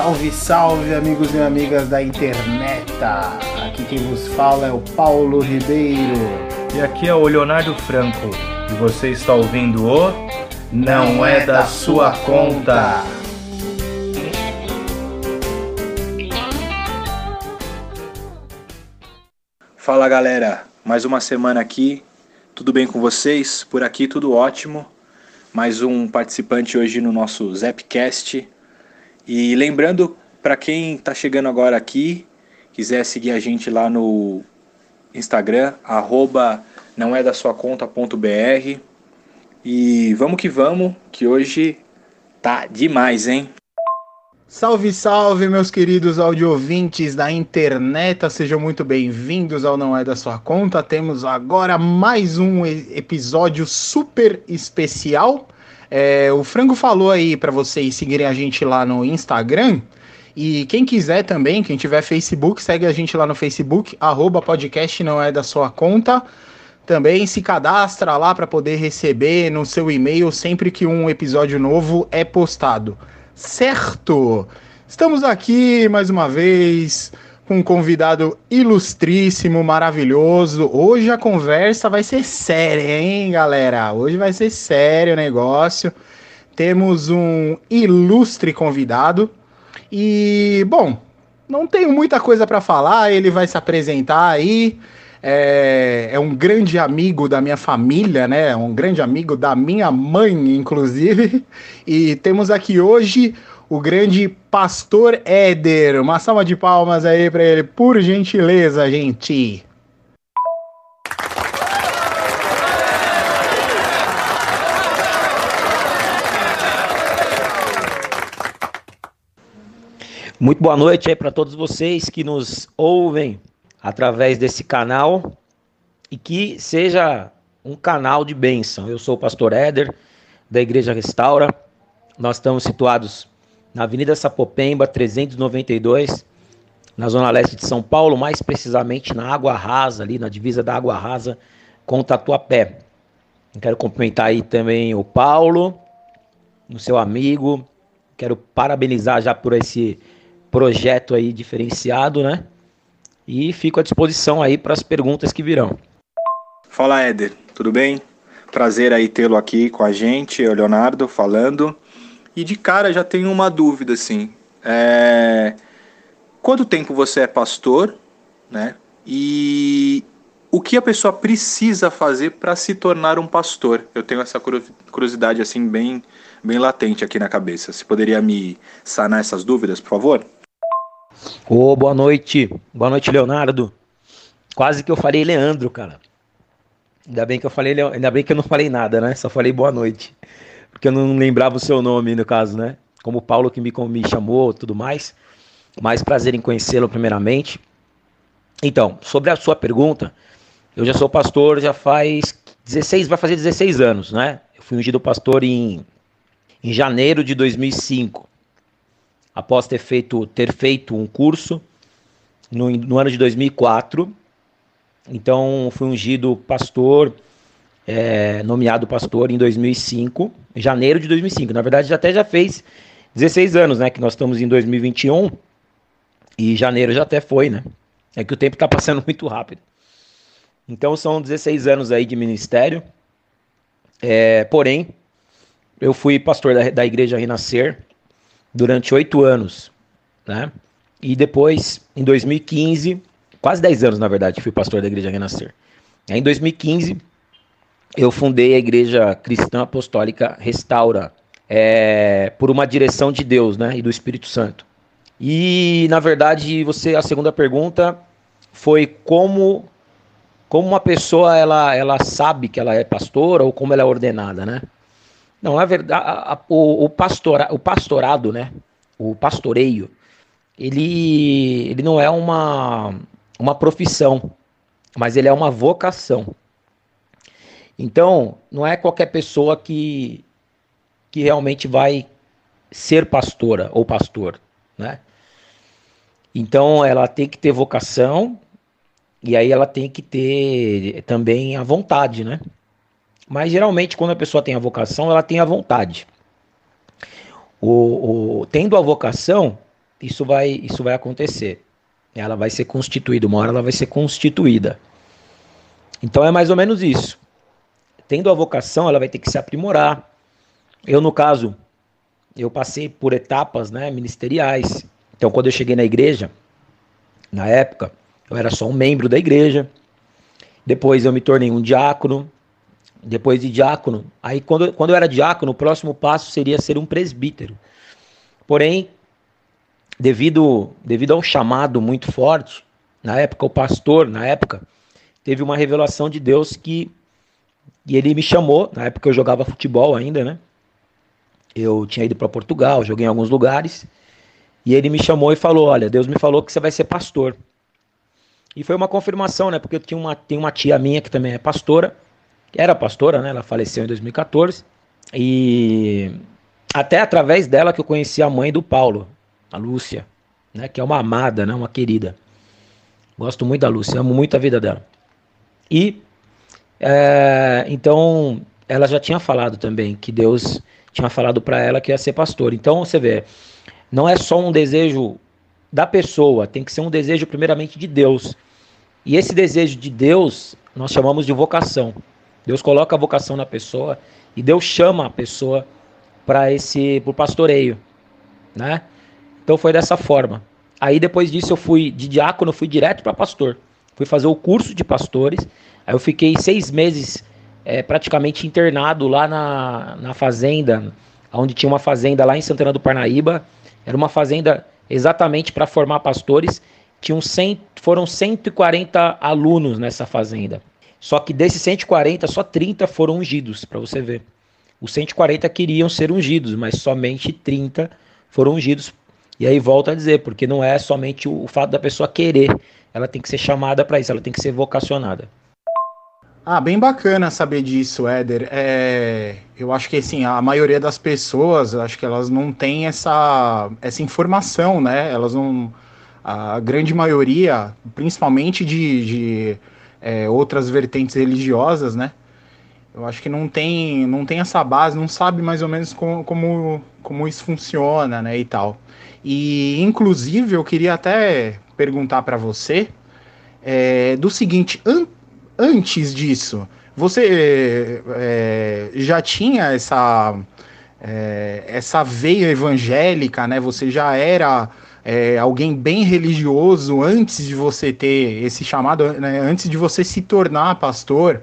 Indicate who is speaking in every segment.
Speaker 1: Salve, salve, amigos e amigas da internet! Aqui quem vos fala é o Paulo Ribeiro.
Speaker 2: E aqui é o Leonardo Franco. E você está ouvindo o Não é da sua conta.
Speaker 3: Fala galera, mais uma semana aqui. Tudo bem com vocês? Por aqui tudo ótimo. Mais um participante hoje no nosso Zapcast. E lembrando para quem está chegando agora aqui, quiser seguir a gente lá no Instagram, arroba não é da sua conta.br. E vamos que vamos, que hoje tá demais, hein?
Speaker 1: Salve, salve, meus queridos audiovintes da internet, sejam muito bem-vindos ao Não É da Sua Conta. Temos agora mais um episódio super especial. É, o Frango falou aí para vocês seguirem a gente lá no Instagram. E quem quiser também, quem tiver Facebook, segue a gente lá no Facebook, arroba podcast não é da sua conta. Também se cadastra lá para poder receber no seu e-mail sempre que um episódio novo é postado. Certo? Estamos aqui mais uma vez com um convidado ilustríssimo, maravilhoso. Hoje a conversa vai ser séria, hein, galera? Hoje vai ser sério o negócio. Temos um ilustre convidado. E, bom, não tenho muita coisa para falar, ele vai se apresentar aí. É, é, um grande amigo da minha família, né? Um grande amigo da minha mãe, inclusive. E temos aqui hoje o grande Pastor Éder. Uma salva de palmas aí para ele, por gentileza, gente.
Speaker 4: Muito boa noite aí para todos vocês que nos ouvem através desse canal e que seja um canal de bênção. Eu sou o pastor Éder, da Igreja Restaura. Nós estamos situados na Avenida Sapopemba, 392, na zona leste de São Paulo, mais precisamente na Água Rasa, ali na divisa da Água Rasa com o Tatuapé. quero cumprimentar aí também o Paulo, o seu amigo. Quero parabenizar já por esse projeto aí diferenciado, né? e fico à disposição aí para as perguntas que virão.
Speaker 3: Fala Éder, tudo bem? Prazer aí tê-lo aqui com a gente, o Leonardo falando. E de cara já tenho uma dúvida assim. É... Quanto tempo você é pastor, né? E o que a pessoa precisa fazer para se tornar um pastor? Eu tenho essa curiosidade assim bem, bem latente aqui na cabeça. Você poderia me sanar essas dúvidas, por favor?
Speaker 4: Ô, oh, boa noite. Boa noite, Leonardo. Quase que eu falei Leandro, cara. Ainda bem que eu falei, ainda bem que eu não falei nada, né? Só falei boa noite. Porque eu não lembrava o seu nome, no caso, né? Como o Paulo que me, me chamou, tudo mais. Mais prazer em conhecê-lo primeiramente. Então, sobre a sua pergunta, eu já sou pastor já faz 16, vai fazer 16 anos, né? Eu fui ungido pastor em, em janeiro de 2005 após ter feito, ter feito um curso no, no ano de 2004. Então, fui ungido pastor, é, nomeado pastor em 2005, em janeiro de 2005. Na verdade, até já fez 16 anos, né? Que nós estamos em 2021 e janeiro já até foi, né? É que o tempo está passando muito rápido. Então, são 16 anos aí de ministério. É, porém, eu fui pastor da, da Igreja Renascer durante oito anos, né? E depois, em 2015, quase dez anos na verdade, fui pastor da Igreja Renascer. Aí, em 2015, eu fundei a Igreja Cristã Apostólica Restaura, é, por uma direção de Deus, né? E do Espírito Santo. E, na verdade, você, a segunda pergunta foi como como uma pessoa ela, ela sabe que ela é pastora ou como ela é ordenada, né? Não, na verdade, a, a, o, o, pastora, o pastorado, né? O pastoreio, ele, ele não é uma, uma profissão, mas ele é uma vocação. Então, não é qualquer pessoa que, que realmente vai ser pastora ou pastor, né? Então, ela tem que ter vocação e aí ela tem que ter também a vontade, né? Mas geralmente, quando a pessoa tem a vocação, ela tem a vontade. O, o, tendo a vocação, isso vai, isso vai acontecer. Ela vai ser constituída, uma hora ela vai ser constituída. Então é mais ou menos isso. Tendo a vocação, ela vai ter que se aprimorar. Eu, no caso, eu passei por etapas né, ministeriais. Então, quando eu cheguei na igreja, na época, eu era só um membro da igreja. Depois eu me tornei um diácono. Depois de diácono, aí quando, quando eu era diácono, o próximo passo seria ser um presbítero. Porém, devido, devido a um chamado muito forte, na época, o pastor, na época, teve uma revelação de Deus que e ele me chamou, na época eu jogava futebol ainda, né? Eu tinha ido para Portugal, joguei em alguns lugares, e ele me chamou e falou: Olha, Deus me falou que você vai ser pastor. E foi uma confirmação, né? Porque eu tinha uma, tem uma tia minha que também é pastora, era pastora, né? Ela faleceu em 2014. E até através dela que eu conheci a mãe do Paulo, a Lúcia, né? Que é uma amada, né? Uma querida. Gosto muito da Lúcia, amo muito a vida dela. E é, então ela já tinha falado também que Deus tinha falado para ela que ia ser pastor. Então você vê, não é só um desejo da pessoa, tem que ser um desejo primeiramente de Deus. E esse desejo de Deus nós chamamos de vocação. Deus coloca a vocação na pessoa e Deus chama a pessoa para esse pro pastoreio, né? Então foi dessa forma. Aí depois disso eu fui de diácono, fui direto para pastor. Fui fazer o curso de pastores. Aí eu fiquei seis meses é, praticamente internado lá na, na fazenda, onde tinha uma fazenda lá em Santana do Parnaíba. Era uma fazenda exatamente para formar pastores. Tinham 100, foram 140 alunos nessa fazenda. Só que desses 140, só 30 foram ungidos, para você ver. Os 140 queriam ser ungidos, mas somente 30 foram ungidos. E aí volta a dizer, porque não é somente o, o fato da pessoa querer, ela tem que ser chamada para isso, ela tem que ser vocacionada.
Speaker 1: Ah, bem bacana saber disso, Éder. É, eu acho que assim, a maioria das pessoas, acho que elas não têm essa, essa informação, né? Elas não. A grande maioria, principalmente de, de é, outras vertentes religiosas, né? Eu acho que não tem, não tem essa base, não sabe mais ou menos como, como, como isso funciona, né? E tal. E, inclusive, eu queria até perguntar para você é, do seguinte: an antes disso, você é, já tinha essa, é, essa veia evangélica, né? Você já era é, alguém bem religioso antes de você ter esse chamado, né? antes de você se tornar pastor.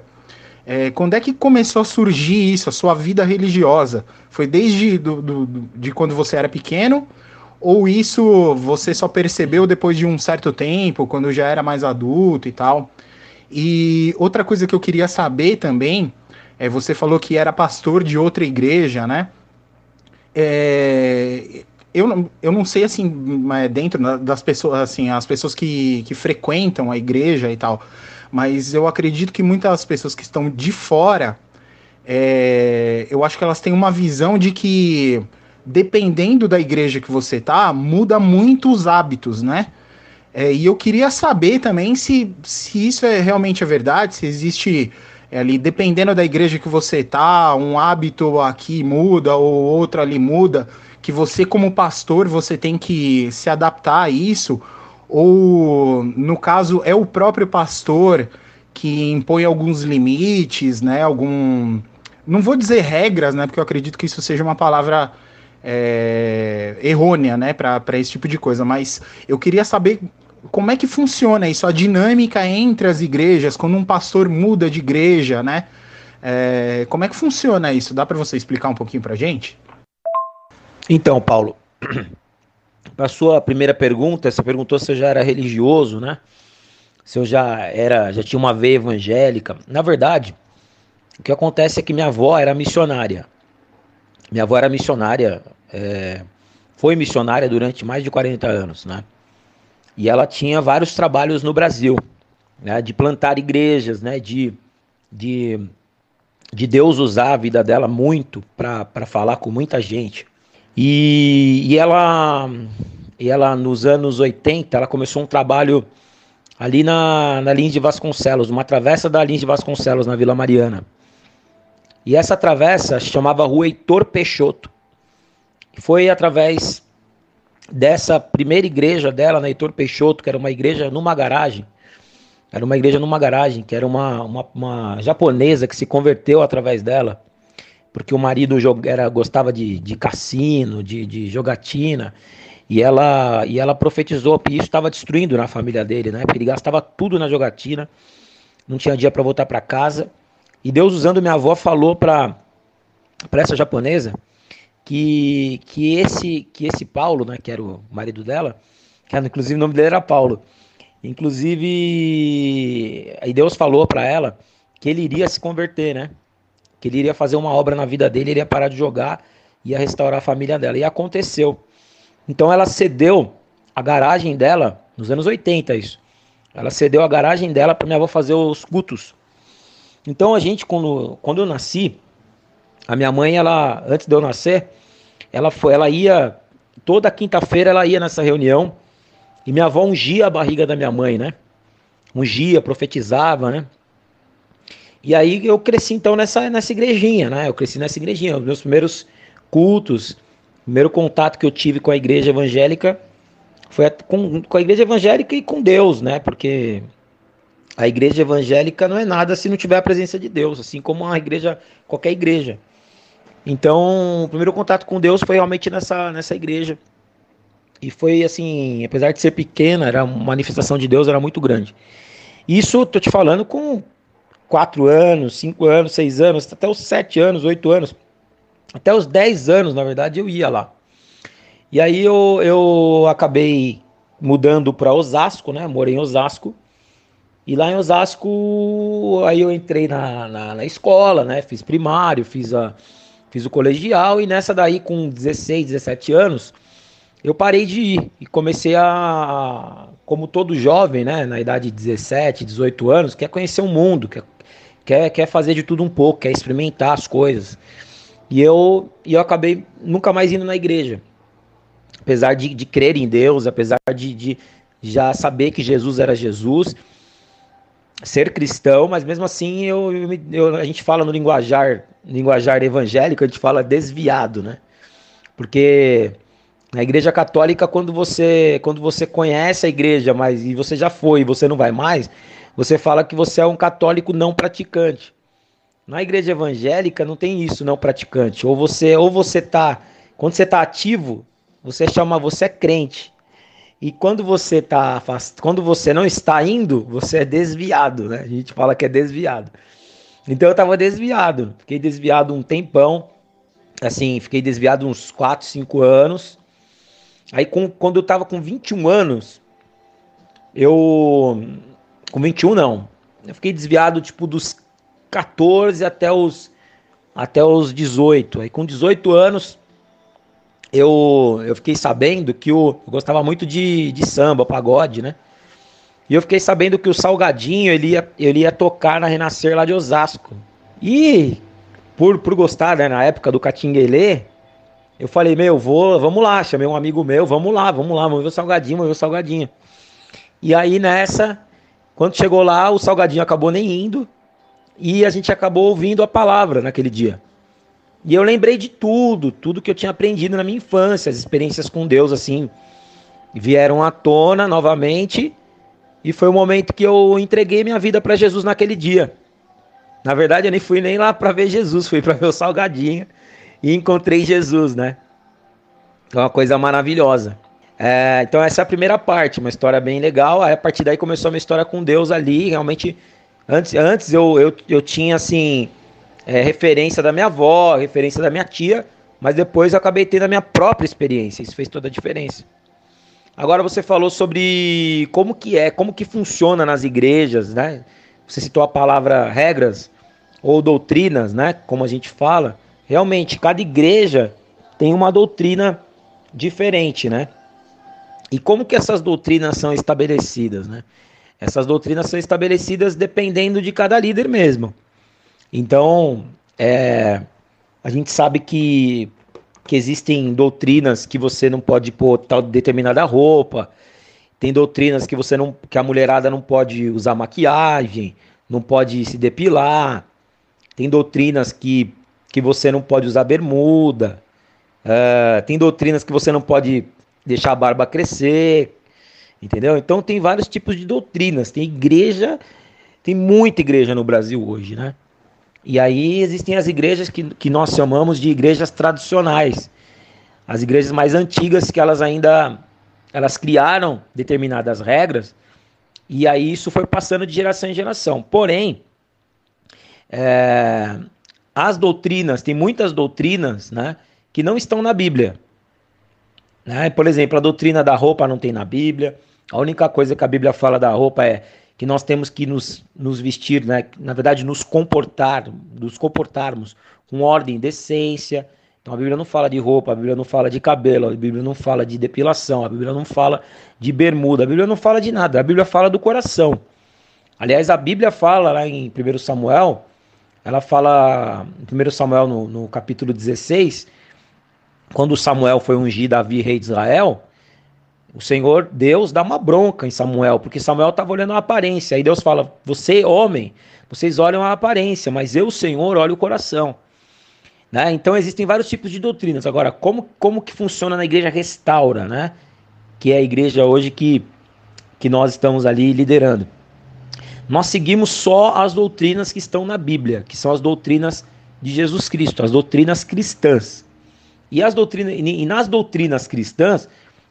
Speaker 1: Quando é que começou a surgir isso, a sua vida religiosa? Foi desde do, do, de quando você era pequeno? Ou isso você só percebeu depois de um certo tempo, quando já era mais adulto e tal? E outra coisa que eu queria saber também, é você falou que era pastor de outra igreja, né? É, eu, eu não sei assim, dentro das pessoas, assim, as pessoas que, que frequentam a igreja e tal, mas eu acredito que muitas pessoas que estão de fora, é, eu acho que elas têm uma visão de que dependendo da igreja que você tá, muda muito os hábitos, né? É, e eu queria saber também se, se isso é realmente é verdade, se existe é, ali, dependendo da igreja que você tá, um hábito aqui muda ou outro ali muda, que você como pastor você tem que se adaptar a isso, ou no caso é o próprio pastor que impõe alguns limites, né? Algum, não vou dizer regras, né? Porque eu acredito que isso seja uma palavra é, errônea, né, para esse tipo de coisa. Mas eu queria saber como é que funciona isso, a dinâmica entre as igrejas, quando um pastor muda de igreja, né? É, como é que funciona isso? Dá para você explicar um pouquinho para gente?
Speaker 4: Então, Paulo, para sua primeira pergunta, você perguntou se eu já era religioso, né? Se eu já era, já tinha uma veia evangélica. Na verdade, o que acontece é que minha avó era missionária. Minha avó era missionária, é, foi missionária durante mais de 40 anos, né? E ela tinha vários trabalhos no Brasil, né? De plantar igrejas, né? De, de, de Deus usar a vida dela muito para falar com muita gente. E, e ela, e ela, nos anos 80, ela começou um trabalho ali na, na linha de Vasconcelos, uma travessa da linha de Vasconcelos, na Vila Mariana. E essa travessa chamava Rua Heitor Peixoto. Foi através dessa primeira igreja dela, na Heitor Peixoto, que era uma igreja numa garagem. Era uma igreja numa garagem, que era uma, uma, uma japonesa que se converteu através dela, porque o marido era, gostava de, de cassino, de, de jogatina, e ela, e ela profetizou que isso estava destruindo na família dele, né? Porque ele gastava tudo na jogatina, não tinha dia para voltar para casa. E Deus, usando minha avó, falou para essa japonesa que, que, esse, que esse Paulo, né, que era o marido dela, que era, inclusive o nome dele era Paulo, inclusive, aí Deus falou para ela que ele iria se converter, né? Que ele iria fazer uma obra na vida dele, ele ia parar de jogar, ia restaurar a família dela. E aconteceu. Então ela cedeu a garagem dela, nos anos 80 isso. Ela cedeu a garagem dela para minha avó fazer os cultos. Então a gente, quando, quando eu nasci, a minha mãe, ela, antes de eu nascer, ela foi, ela ia, toda quinta-feira ela ia nessa reunião, e minha avó ungia a barriga da minha mãe, né? Ungia, profetizava, né? E aí eu cresci então nessa, nessa igrejinha, né? Eu cresci nessa igrejinha. Os meus primeiros cultos, primeiro contato que eu tive com a igreja evangélica foi com, com a igreja evangélica e com Deus, né? Porque a igreja evangélica não é nada se não tiver a presença de Deus, assim como a igreja, qualquer igreja. Então, o primeiro contato com Deus foi realmente nessa, nessa igreja. E foi assim, apesar de ser pequena, era uma manifestação de Deus, era muito grande. Isso, tô te falando com quatro anos, cinco anos, seis anos, até os sete anos, oito anos, até os dez anos, na verdade, eu ia lá. E aí eu, eu acabei mudando para Osasco, né? Morei em Osasco. E lá em Osasco, aí eu entrei na, na, na escola, né? Fiz primário, fiz, a, fiz o colegial. E nessa daí, com 16, 17 anos, eu parei de ir. E comecei a, como todo jovem, né? Na idade de 17, 18 anos, quer conhecer o mundo, quer, quer, quer fazer de tudo um pouco, quer experimentar as coisas. E eu, e eu acabei nunca mais indo na igreja apesar de, de crer em Deus, apesar de, de já saber que Jesus era Jesus, ser cristão, mas mesmo assim eu, eu, a gente fala no linguajar, linguajar evangélico, a gente fala desviado, né? Porque na igreja católica, quando você, quando você conhece a igreja, mas e você já foi você não vai mais, você fala que você é um católico não praticante. Na igreja evangélica não tem isso, não praticante. Ou você, ou você tá, quando você tá ativo, você chama, você é crente. E quando você tá quando você não está indo, você é desviado, né? A gente fala que é desviado. Então eu estava desviado, fiquei desviado um tempão, assim, fiquei desviado uns 4, 5 anos. Aí com, quando eu estava com 21 anos, eu com 21 não. Eu fiquei desviado tipo dos 14 até os até os 18. Aí com 18 anos eu, eu fiquei sabendo que o, eu gostava muito de, de samba, pagode, né? E eu fiquei sabendo que o Salgadinho ele ia, ele ia tocar na Renascer lá de Osasco. E por, por gostar, né, na época do Catinguelê, eu falei, meu, vou, vamos lá, chamei um amigo meu, vamos lá, vamos lá, vamos ver o Salgadinho, vamos ver o Salgadinho. E aí nessa, quando chegou lá, o Salgadinho acabou nem indo e a gente acabou ouvindo a palavra naquele dia. E eu lembrei de tudo, tudo que eu tinha aprendido na minha infância, as experiências com Deus, assim, vieram à tona novamente. E foi o momento que eu entreguei minha vida para Jesus naquele dia. Na verdade, eu nem fui nem lá para ver Jesus, fui para ver o salgadinho e encontrei Jesus, né? É uma coisa maravilhosa. É, então essa é a primeira parte, uma história bem legal. Aí a partir daí começou a minha história com Deus ali. Realmente, antes, antes eu, eu, eu tinha assim é, referência da minha avó, referência da minha tia, mas depois eu acabei tendo a minha própria experiência. Isso fez toda a diferença. Agora você falou sobre como que é, como que funciona nas igrejas, né? Você citou a palavra regras ou doutrinas, né? Como a gente fala. Realmente, cada igreja tem uma doutrina diferente, né? E como que essas doutrinas são estabelecidas, né? Essas doutrinas são estabelecidas dependendo de cada líder mesmo. Então, é, a gente sabe que, que existem doutrinas que você não pode pôr tal determinada roupa, tem doutrinas que você não, que a mulherada não pode usar maquiagem, não pode se depilar, tem doutrinas que, que você não pode usar bermuda, uh, tem doutrinas que você não pode deixar a barba crescer, entendeu? Então tem vários tipos de doutrinas. Tem igreja, tem muita igreja no Brasil hoje, né? E aí existem as igrejas que, que nós chamamos de igrejas tradicionais, as igrejas mais antigas que elas ainda elas criaram determinadas regras e aí isso foi passando de geração em geração. Porém, é, as doutrinas, tem muitas doutrinas, né, que não estão na Bíblia. Né? Por exemplo, a doutrina da roupa não tem na Bíblia. A única coisa que a Bíblia fala da roupa é que nós temos que nos, nos vestir, né? na verdade, nos comportar, nos comportarmos com ordem decência. Então a Bíblia não fala de roupa, a Bíblia não fala de cabelo, a Bíblia não fala de depilação, a Bíblia não fala de bermuda, a Bíblia não fala de nada, a Bíblia fala do coração. Aliás, a Bíblia fala lá em 1 Samuel, ela fala em 1 Samuel no, no capítulo 16, quando Samuel foi ungir Davi rei de Israel, o Senhor, Deus, dá uma bronca em Samuel, porque Samuel estava olhando a aparência. Aí Deus fala: Você, homem, vocês olham a aparência, mas eu, Senhor, olho o coração. Né? Então existem vários tipos de doutrinas. Agora, como, como que funciona na igreja restaura, né? que é a igreja hoje que, que nós estamos ali liderando? Nós seguimos só as doutrinas que estão na Bíblia, que são as doutrinas de Jesus Cristo, as doutrinas cristãs. E, as doutrinas, e nas doutrinas cristãs,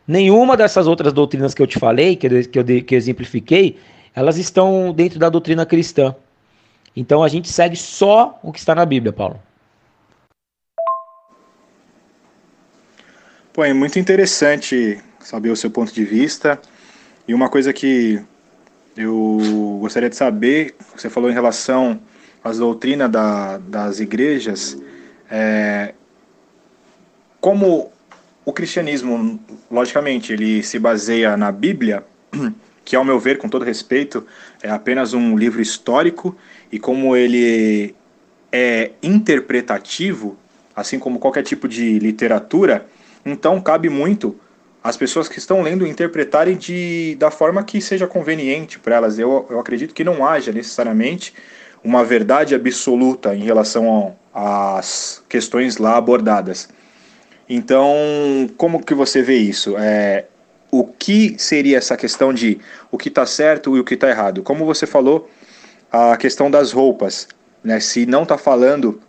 Speaker 4: Nenhuma dessas outras doutrinas que eu te falei, que eu, que eu, que exemplifiquei, elas estão dentro da doutrina cristã. Então a gente segue só o que está na Bíblia, Paulo.
Speaker 3: Pô, é muito interessante saber o seu ponto de vista. E uma coisa que eu gostaria de saber, você falou em relação às doutrinas da, das igrejas, é, como o cristianismo, logicamente, ele se baseia na Bíblia, que, ao meu ver, com todo respeito, é apenas um livro histórico, e como ele é interpretativo, assim como qualquer tipo de literatura, então cabe muito às pessoas que estão lendo interpretarem de, da forma que seja conveniente para elas. Eu, eu acredito que não haja necessariamente uma verdade absoluta em relação às questões lá abordadas. Então, como que você vê isso? É, o que seria essa questão de o que está certo e o que está errado? Como você falou, a questão das roupas, né? Se não está falando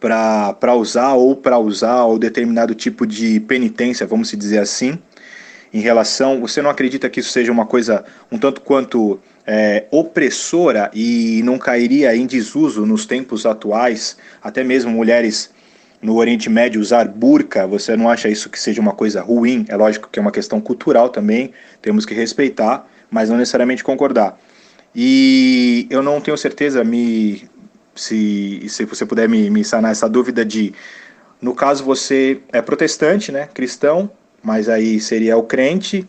Speaker 3: para usar ou para usar ou determinado tipo de penitência, vamos dizer assim, em relação, você não acredita que isso seja uma coisa um tanto quanto é, opressora e não cairia em desuso nos tempos atuais, até mesmo mulheres no Oriente Médio usar burca, você não acha isso que seja uma coisa ruim? É lógico que é uma questão cultural também, temos que respeitar, mas não necessariamente concordar. E eu não tenho certeza, me, se, se você puder me, me sanar essa dúvida de, no caso você é protestante, né, cristão, mas aí seria o crente,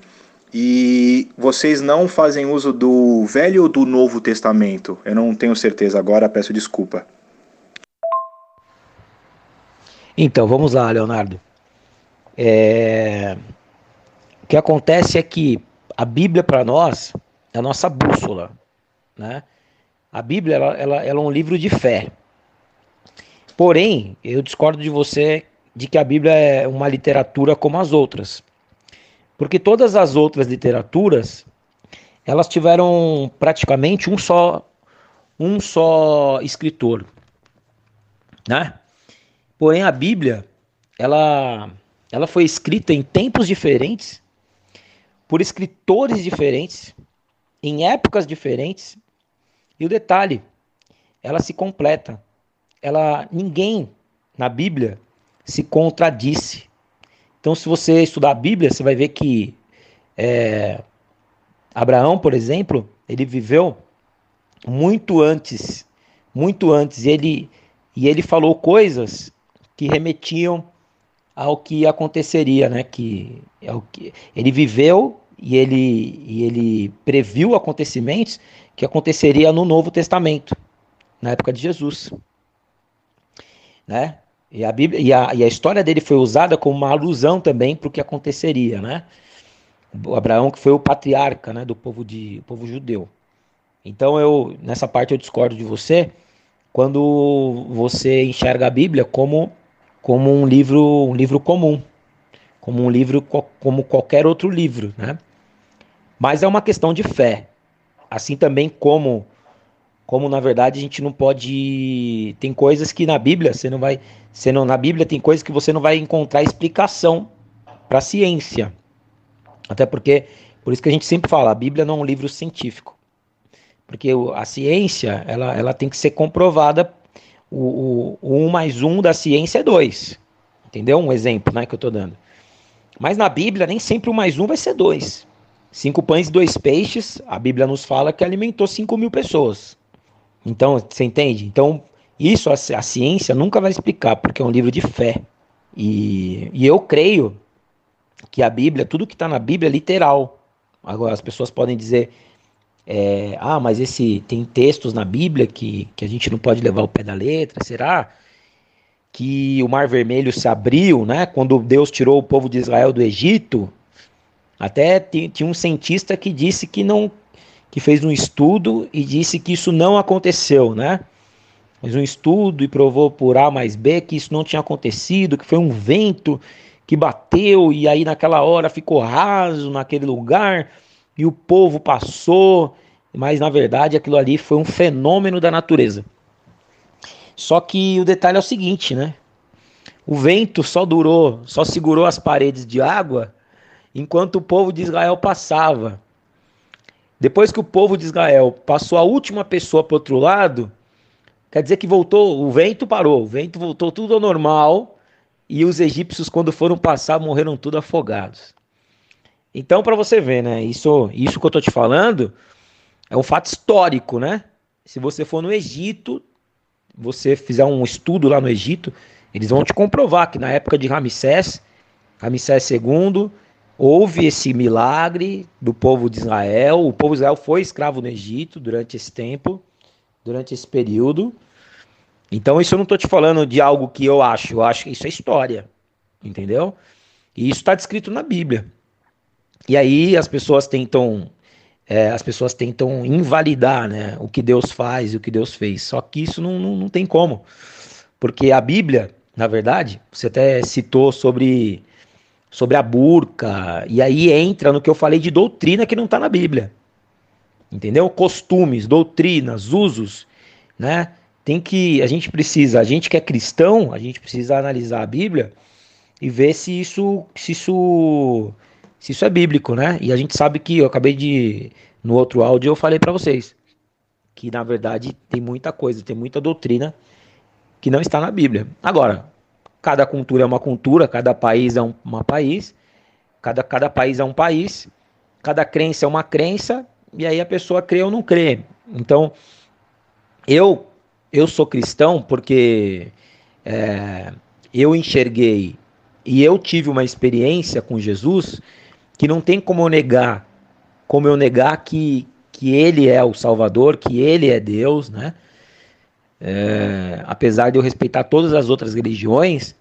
Speaker 3: e vocês não fazem uso do Velho ou do Novo Testamento? Eu não tenho certeza agora, peço desculpa.
Speaker 4: Então, vamos lá, Leonardo. É... O que acontece é que a Bíblia para nós é a nossa bússola, né? A Bíblia ela, ela, ela é um livro de fé. Porém, eu discordo de você de que a Bíblia é uma literatura como as outras. Porque todas as outras literaturas, elas tiveram praticamente um só um só escritor, né? Porém, a Bíblia, ela, ela foi escrita em tempos diferentes, por escritores diferentes, em épocas diferentes. E o detalhe, ela se completa. Ela ninguém na Bíblia se contradisse. Então, se você estudar a Bíblia, você vai ver que é, Abraão, por exemplo, ele viveu muito antes, muito antes. E ele, e ele falou coisas que remetiam ao que aconteceria, né? Que, é o que ele viveu e ele, e ele previu acontecimentos que aconteceria no Novo Testamento, na época de Jesus, né? E a, Bíblia, e a, e a história dele foi usada como uma alusão também para o que aconteceria, né? O Abraão que foi o patriarca, né, do povo de povo judeu. Então eu nessa parte eu discordo de você quando você enxerga a Bíblia como como um livro, um livro comum, como um livro como qualquer outro livro, né? Mas é uma questão de fé. Assim também como como na verdade a gente não pode tem coisas que na Bíblia você não vai, você não na Bíblia tem coisas que você não vai encontrar explicação para a ciência. Até porque por isso que a gente sempre fala, a Bíblia não é um livro científico. Porque a ciência, ela, ela tem que ser comprovada. O, o, o 1 mais 1 da ciência é 2. Entendeu? Um exemplo né, que eu estou dando. Mas na Bíblia, nem sempre o mais um vai ser dois. Cinco pães e dois peixes, a Bíblia nos fala que alimentou cinco mil pessoas. Então, você entende? Então, isso a, a ciência nunca vai explicar, porque é um livro de fé. E, e eu creio que a Bíblia, tudo que está na Bíblia é literal. Agora, as pessoas podem dizer, é, ah, mas esse tem textos na Bíblia que, que a gente não pode levar o pé da letra, será? Que o Mar Vermelho se abriu, né? Quando Deus tirou o povo de Israel do Egito, até tinha um cientista que disse que não, que fez um estudo e disse que isso não aconteceu, né? Fez um estudo e provou por A mais B que isso não tinha acontecido, que foi um vento que bateu e aí naquela hora ficou raso naquele lugar e o povo passou, mas na verdade aquilo ali foi um fenômeno da natureza. Só que o detalhe é o seguinte, né? O vento só durou, só segurou as paredes de água enquanto o povo de Israel passava. Depois que o povo de Israel passou a última pessoa para o outro lado, quer dizer que voltou, o vento parou, o vento voltou tudo ao normal e os egípcios, quando foram passar, morreram tudo afogados. Então, para você ver, né? Isso, isso que eu tô te falando é um fato histórico, né? Se você for no Egito, você fizer um estudo lá no Egito, eles vão te comprovar que na época de Ramsés, Ramsés II, houve esse milagre do povo de Israel. O povo de Israel foi escravo no Egito durante esse tempo, durante esse período. Então, isso eu não estou te falando de algo que eu acho, eu acho que isso é história, entendeu? E isso está descrito na Bíblia. E aí as pessoas tentam, é, as pessoas tentam invalidar, né, o que Deus faz e o que Deus fez. Só que isso não, não, não tem como, porque a Bíblia, na verdade, você até citou sobre sobre a burca, e aí entra no que eu falei de doutrina que não está na Bíblia. Entendeu? Costumes, doutrinas, usos, né? tem que a gente precisa, a gente que é cristão, a gente precisa analisar a Bíblia e ver se isso se isso se isso é bíblico, né? E a gente sabe que eu acabei de no outro áudio eu falei para vocês que na verdade tem muita coisa, tem muita doutrina que não está na Bíblia. Agora, cada cultura é uma cultura, cada país é um uma país, cada, cada país é um país, cada crença é uma crença, e aí a pessoa crê ou não crê. Então, eu eu sou cristão porque é, eu enxerguei e eu tive uma experiência com Jesus que não tem como eu negar, como eu negar que, que Ele é o Salvador, que Ele é Deus, né? É, apesar de eu respeitar todas as outras religiões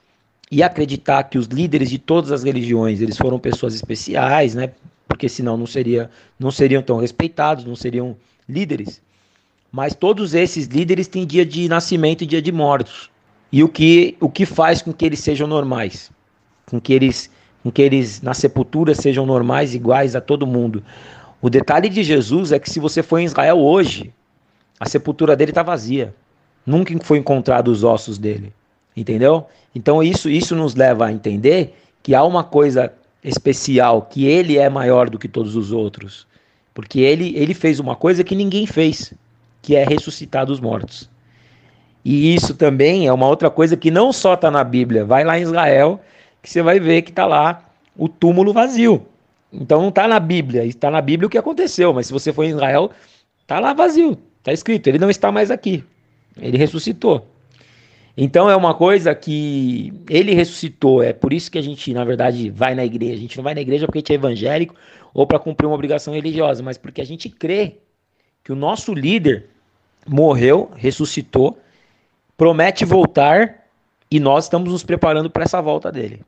Speaker 4: e acreditar que os líderes de todas as religiões eles foram pessoas especiais, né? Porque senão não seria, não seriam tão respeitados, não seriam líderes. Mas todos esses líderes têm dia de nascimento e dia de morte. E o que, o que faz com que eles sejam normais? Com que eles, que eles na sepultura sejam normais, iguais a todo mundo. O detalhe de Jesus é que se você for em Israel hoje, a sepultura dele está vazia. Nunca foi encontrado os ossos dele. Entendeu? Então isso, isso nos leva a entender que há uma coisa especial, que ele é maior do que todos os outros. Porque ele, ele fez uma coisa que ninguém fez que é ressuscitar dos mortos. E isso também é uma outra coisa que não só está na Bíblia, vai lá em Israel, que você vai ver que está lá o túmulo vazio. Então não está na Bíblia, está na Bíblia o que aconteceu, mas se você for em Israel, está lá vazio, está escrito, ele não está mais aqui, ele ressuscitou. Então é uma coisa que ele ressuscitou, é por isso que a gente, na verdade, vai na igreja. A gente não vai na igreja porque a gente é evangélico ou para cumprir uma obrigação religiosa, mas porque a gente crê que o nosso líder morreu, ressuscitou, promete voltar e nós estamos nos preparando para essa volta dele.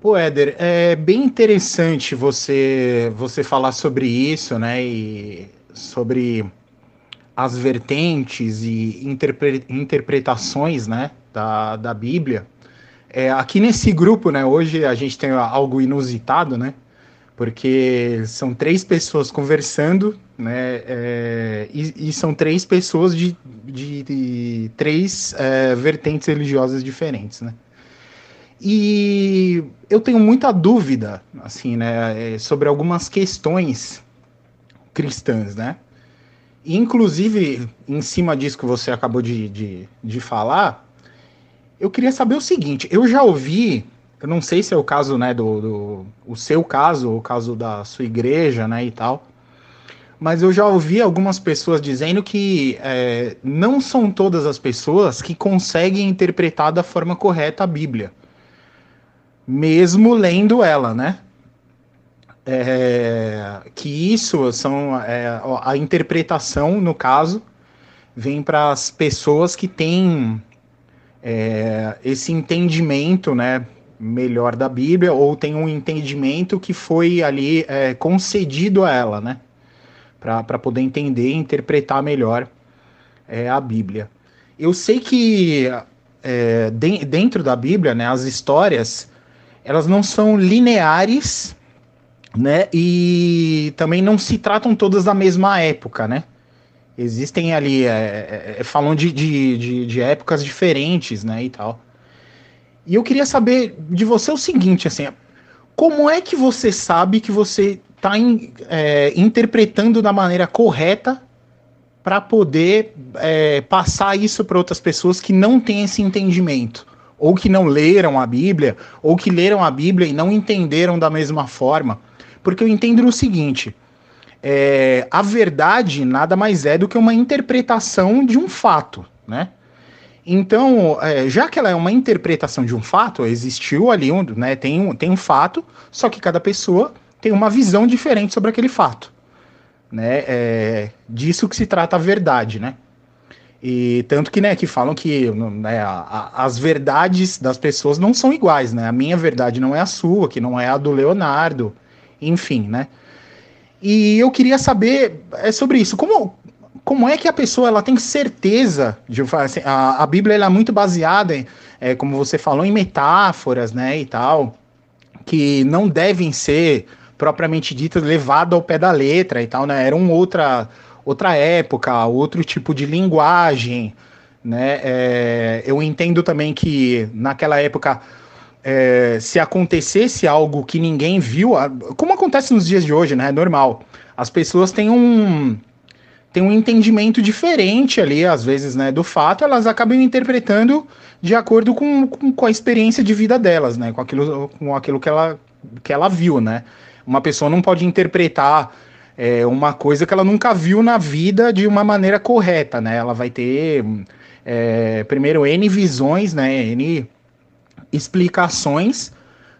Speaker 1: Pô, Éder, é bem interessante você você falar sobre isso, né? E sobre as vertentes e interpre, interpretações, né, da, da Bíblia. É, aqui nesse grupo, né, hoje a gente tem algo inusitado, né? Porque são três pessoas conversando, né? É, e, e, são três pessoas de, de, de três é, vertentes religiosas diferentes, né? E eu tenho muita dúvida, assim, né, é, sobre algumas questões cristãs, né? Inclusive, em cima disso que você acabou de, de, de falar, eu queria saber o seguinte: eu já ouvi, eu não sei se é o caso, né, do, do o seu caso, o caso da sua igreja, né, e tal, mas eu já ouvi algumas pessoas dizendo que é, não são todas as pessoas que conseguem interpretar da forma correta a Bíblia, mesmo lendo ela, né? É, que isso são é, a interpretação, no caso, vem para as pessoas que têm é, esse entendimento, né, melhor da Bíblia ou tem um entendimento que foi ali é, concedido a ela, né, para poder entender e interpretar melhor é, a Bíblia. Eu sei que é, de, dentro da Bíblia, né, as histórias elas não são lineares né? E também não se tratam todas da mesma época, né? Existem ali, é, é, é, falam de, de, de, de, épocas diferentes, né, e tal. E eu queria saber de você o seguinte, assim, como é que você sabe que você está é, interpretando da maneira correta para poder é, passar isso para outras pessoas que não têm esse entendimento? Ou que não leram a Bíblia, ou que leram a Bíblia e não entenderam da mesma forma. Porque eu entendo o seguinte: é, a verdade nada mais é do que uma interpretação de um fato, né? Então, é, já que ela é uma interpretação de um fato, existiu ali um, né, tem um, tem um fato, só que cada pessoa tem uma visão diferente sobre aquele fato, né? É disso que se trata a verdade, né? E tanto que, né, que falam que né, a, a, as verdades das pessoas não são iguais, né? A minha verdade não é a sua, que não é a do Leonardo, enfim, né? E eu queria saber é sobre isso. Como, como é que a pessoa ela tem certeza de assim, a, a Bíblia ela é muito baseada em, é, como você falou, em metáforas, né, e tal, que não devem ser propriamente ditas levadas ao pé da letra e tal, né? Era uma outra outra época, outro tipo de linguagem, né? É, eu entendo também que naquela época é, se acontecesse algo que ninguém viu, como acontece nos dias de hoje, né? É normal. As pessoas têm um têm um entendimento diferente ali, às vezes, né, do fato, elas acabam interpretando de acordo com, com, com, a experiência de vida delas, né, com aquilo, com aquilo que, ela, que ela viu, né. Uma pessoa não pode interpretar é, uma coisa que ela nunca viu na vida de uma maneira correta, né, ela vai ter, é, primeiro, N visões, né, N explicações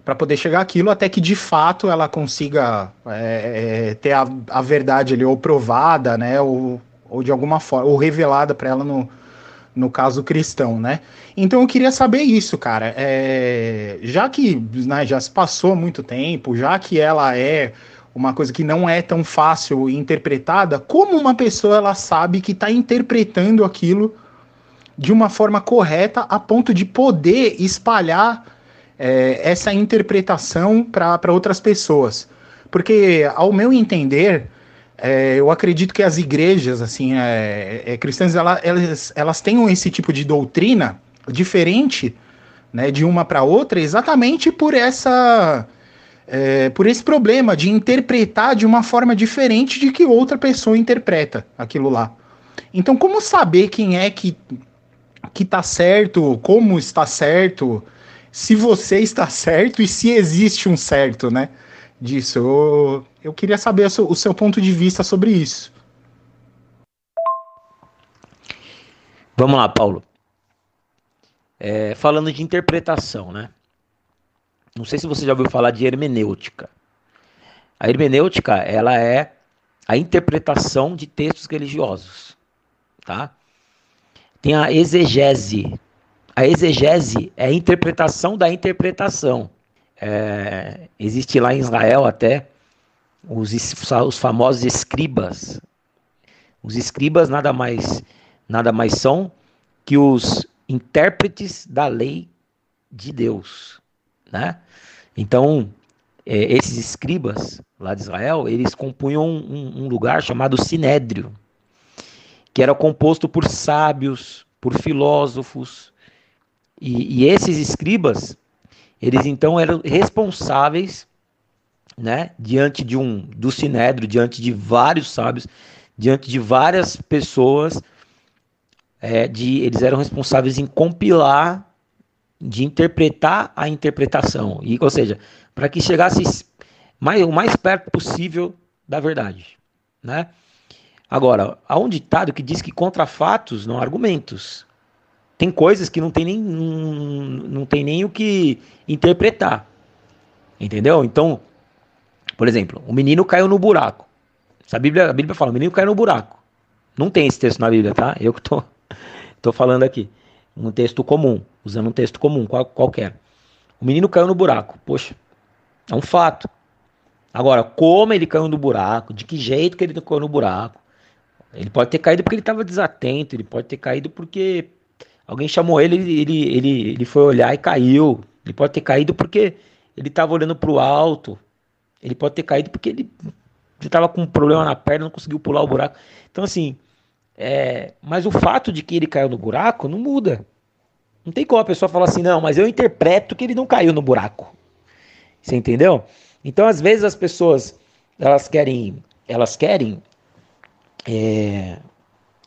Speaker 1: para poder chegar aquilo até que de fato ela consiga é, é, ter a, a verdade ali ou provada, né, ou, ou de alguma forma, ou revelada para ela no, no caso cristão, né? Então eu queria saber isso, cara. É, já que né, já se passou muito tempo, já que ela é uma coisa que não é tão fácil interpretada, como uma pessoa ela sabe que está interpretando aquilo de uma forma correta a ponto de poder espalhar é, essa interpretação para outras pessoas. Porque, ao meu entender, é, eu acredito que as igrejas assim é, cristãs ela, elas, elas tenham esse tipo de doutrina diferente né, de uma para outra exatamente por essa é, por esse problema de interpretar de uma forma diferente de que outra pessoa interpreta aquilo lá. Então, como saber quem é que que está certo, como está certo, se você está certo e se existe um certo, né? Disso. Eu, eu queria saber o seu, o seu ponto de vista sobre isso.
Speaker 4: Vamos lá, Paulo. É, falando de interpretação, né? Não sei se você já ouviu falar de hermenêutica. A hermenêutica, ela é a interpretação de textos religiosos, tá? Tem a exegese. A exegese é a interpretação da interpretação. É, existe lá em Israel até os, os famosos escribas. Os escribas nada mais, nada mais são que os intérpretes da lei de Deus, né? Então, é, esses escribas lá de Israel, eles compunham um, um lugar chamado Sinédrio, que era composto por sábios, por filósofos, e, e esses escribas, eles então eram responsáveis, né, diante de um do sinédrio, diante de vários sábios, diante de várias pessoas, é, de eles eram responsáveis em compilar, de interpretar a interpretação, e, ou seja, para que chegasse mais, o mais perto possível da verdade, né? Agora, há um ditado que diz que contra fatos não há argumentos. Tem coisas que não tem nem, não, não tem nem o que interpretar. Entendeu? Então, por exemplo, o menino caiu no buraco. A Bíblia, a Bíblia fala, o menino caiu no buraco. Não tem esse texto na Bíblia, tá? Eu que tô, tô falando aqui. Um texto comum, usando um texto comum, qual, qualquer. O menino caiu no buraco. Poxa, é um fato. Agora, como ele caiu no buraco, de que jeito que ele caiu no buraco. Ele pode ter caído porque ele estava desatento, ele pode ter caído porque Alguém chamou ele, ele, ele, ele foi olhar e caiu. Ele pode ter caído porque ele estava olhando para o alto. Ele pode ter caído porque ele estava com um problema na perna, não conseguiu pular o buraco. Então, assim, é, mas o fato de que ele caiu no buraco não muda. Não tem como a pessoa falar assim, não, mas eu interpreto que ele não caiu no buraco. Você entendeu? Então, às vezes as pessoas elas querem, elas querem é,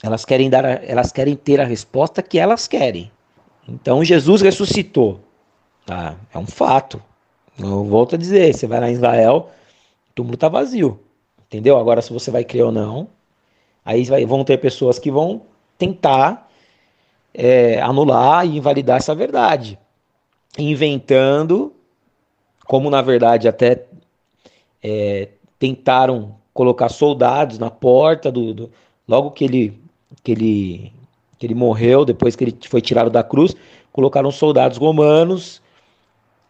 Speaker 4: elas querem dar, elas querem ter a resposta que elas querem. Então Jesus ressuscitou. Ah, é um fato. Eu volto a dizer, você vai lá em Israel, o túmulo está vazio. Entendeu? Agora se você vai crer ou não, aí vai, vão ter pessoas que vão tentar é, anular e invalidar essa verdade, inventando, como na verdade até é, tentaram colocar soldados na porta do, do logo que ele que ele, que ele morreu, depois que ele foi tirado da cruz, colocaram soldados romanos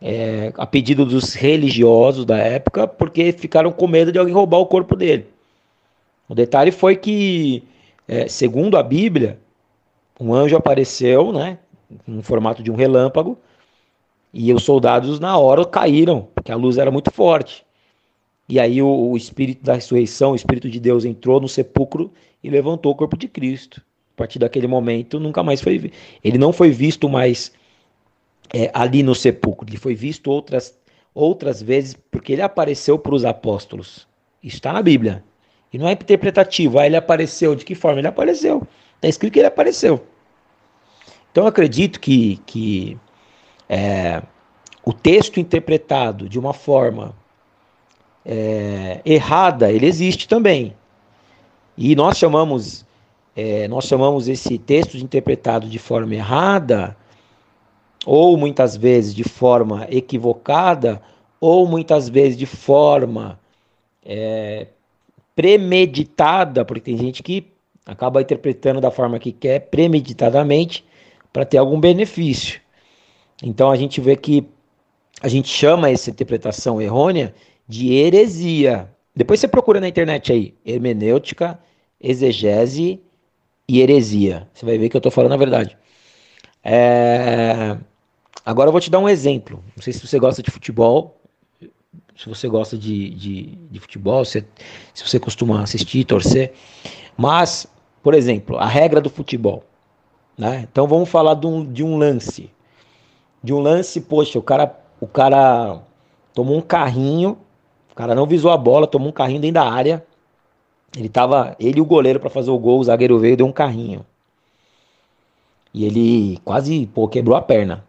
Speaker 4: é, a pedido dos religiosos da época, porque ficaram com medo de alguém roubar o corpo dele. O detalhe foi que, é, segundo a Bíblia, um anjo apareceu, né, no formato de um relâmpago, e os soldados na hora caíram, porque a luz era muito forte. E aí o, o espírito da ressurreição, o espírito de Deus entrou no sepulcro e levantou o corpo de Cristo. A partir daquele momento, nunca mais foi. Ele não foi visto mais é, ali no sepulcro, ele foi visto outras, outras vezes, porque ele apareceu para os apóstolos. Está na Bíblia. E não é interpretativo. Aí ele apareceu. De que forma? Ele apareceu. Está escrito que ele apareceu. Então eu acredito que, que é, o texto interpretado de uma forma é, errada, ele existe também. E nós chamamos, é, nós chamamos esse texto interpretado de forma errada, ou muitas vezes de forma equivocada, ou muitas vezes de forma é, premeditada, porque tem gente que acaba interpretando da forma que quer, premeditadamente, para ter algum benefício. Então a gente vê que a gente chama essa interpretação errônea de heresia. Depois você procura na internet aí, hermenêutica, exegese e heresia. Você vai ver que eu estou falando a verdade. É... Agora eu vou te dar um exemplo. Não sei se você gosta de futebol, se você gosta de, de, de futebol, se, se você costuma assistir, torcer. Mas, por exemplo, a regra do futebol. Né? Então vamos falar de um, de um lance. De um lance, poxa, o cara, o cara tomou um carrinho o cara não visou a bola, tomou um carrinho dentro da área. Ele tava, ele e o goleiro para fazer o gol, o zagueiro veio deu um carrinho. E ele quase, pô, quebrou a perna.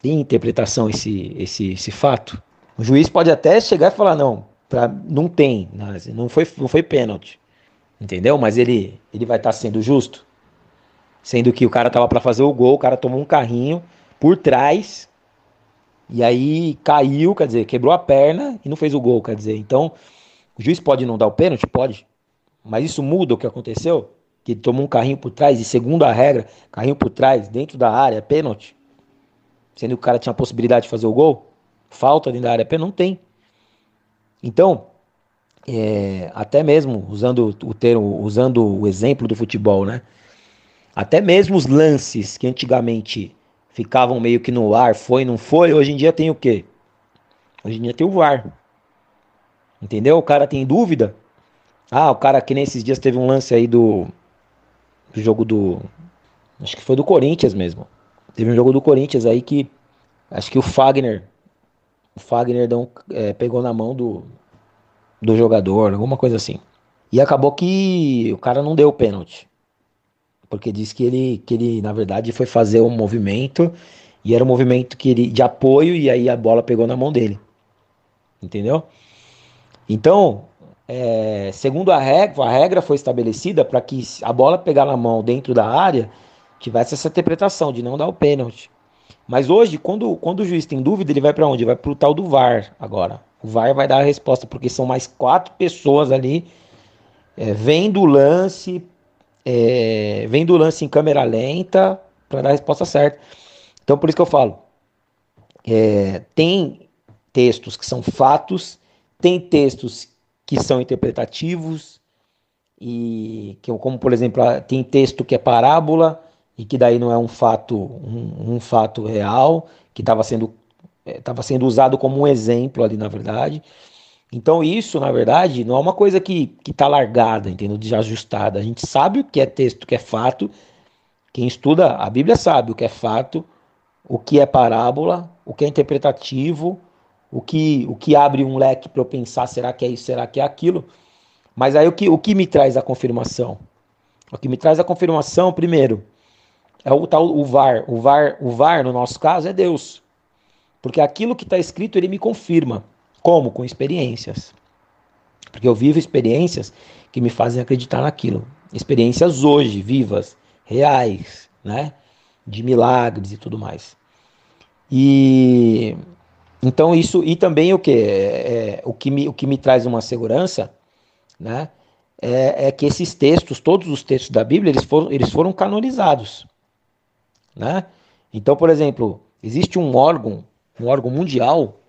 Speaker 4: Tem interpretação esse, esse, esse fato? O juiz pode até chegar e falar, não, pra, não tem, não foi, não foi pênalti. Entendeu? Mas ele, ele vai estar tá sendo justo. Sendo que o cara tava para fazer o gol, o cara tomou um carrinho por trás e aí caiu, quer dizer, quebrou a perna e não fez o gol, quer dizer. Então, o juiz pode não dar o pênalti? Pode. Mas isso muda o que aconteceu? Que ele tomou um carrinho por trás e, segundo a regra, carrinho por trás, dentro da área, pênalti. Sendo que o cara tinha a possibilidade de fazer o gol? Falta dentro da área, pênalti? Não tem. Então, é, até mesmo usando o termo, usando o exemplo do futebol, né? Até mesmo os lances que antigamente ficavam meio que no ar, foi, não foi. Hoje em dia tem o quê? Hoje em dia tem o VAR. Entendeu? O cara tem dúvida. Ah, o cara que nesses dias teve um lance aí do, do jogo do. Acho que foi do Corinthians mesmo. Teve um jogo do Corinthians aí que. Acho que o Fagner. O Fagner deu, é, pegou na mão do, do jogador, alguma coisa assim. E acabou que o cara não deu o pênalti. Porque disse que ele, que ele, na verdade, foi fazer um movimento e era um movimento que ele, de apoio e aí a bola pegou na mão dele. Entendeu? Então, é, segundo a regra, a regra foi estabelecida para que a bola pegar na mão dentro da área tivesse essa interpretação de não dar o pênalti. Mas hoje, quando, quando o juiz tem dúvida, ele vai para onde? Vai para o tal do VAR agora. O VAR vai dar a resposta, porque são mais quatro pessoas ali é, vendo o lance, é, vendo o lance em câmera lenta para dar a resposta certa. Então, por isso que eu falo, é, tem textos que são fatos, tem textos que são interpretativos, e que, como por exemplo, tem texto que é parábola e que daí não é um fato, um, um fato real, que estava sendo estava é, sendo usado como um exemplo ali, na verdade. Então, isso, na verdade, não é uma coisa que está largada, entendeu? De ajustada. A gente sabe o que é texto, o que é fato. Quem estuda a Bíblia sabe o que é fato, o que é parábola, o que é interpretativo, o que, o que abre um leque para eu pensar, será que é isso, será que é aquilo? Mas aí o que, o que me traz a confirmação? O que me traz a confirmação, primeiro, é o tal o VAR. O VAR, o VAR no nosso caso é Deus. Porque aquilo que está escrito, ele me confirma. Como? Com experiências. Porque eu vivo experiências que me fazem acreditar naquilo. Experiências hoje, vivas, reais, né? De milagres e tudo mais. E então isso e também o que é, é, o que me, o que me traz uma segurança, né? É, é, que esses textos, todos os textos da Bíblia, eles foram, eles foram canonizados, né? Então, por exemplo, existe um órgão um órgão mundial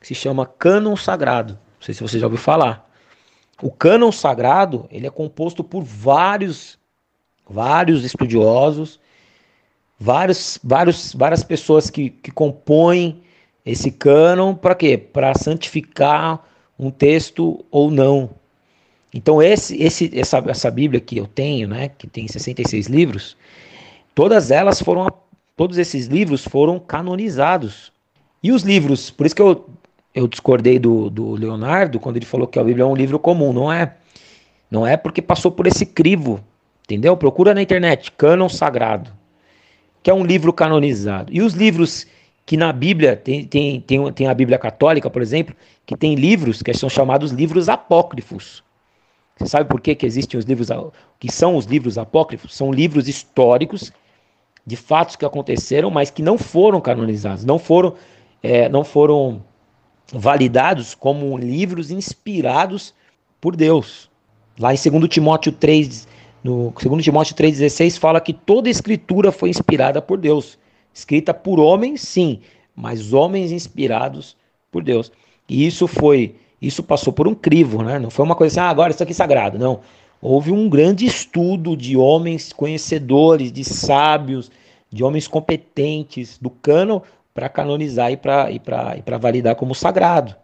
Speaker 4: que se chama cânon sagrado. Não sei se você já ouviu falar. O cânon sagrado ele é composto por vários, vários estudiosos, vários, vários, várias pessoas que, que compõem esse cânon para quê? Para santificar um texto ou não. Então esse, esse, essa, essa Bíblia que eu tenho, né, que tem 66 livros, todas elas foram, todos esses livros foram canonizados e os livros, por isso que eu, eu discordei do, do Leonardo quando ele falou que a Bíblia é um livro comum, não é. Não é porque passou por esse crivo, entendeu? Procura na internet, cânon sagrado, que é um livro canonizado. E os livros que na Bíblia, tem, tem, tem, tem a Bíblia católica, por exemplo, que tem livros que são chamados livros apócrifos. Você sabe por que, que existem os livros, que são os livros apócrifos? São livros históricos de fatos que aconteceram, mas que não foram canonizados, não foram é, não foram validados como livros inspirados por Deus. Lá em 2 Timóteo 3, no 2 Timóteo 3,16 fala que toda escritura foi inspirada por Deus. Escrita por homens, sim, mas homens inspirados por Deus. E isso foi, isso passou por um crivo, né? Não foi uma coisa assim, ah, agora isso aqui é sagrado. Não. Houve um grande estudo de homens conhecedores, de sábios, de homens competentes do cano para canonizar e para e e validar como sagrado.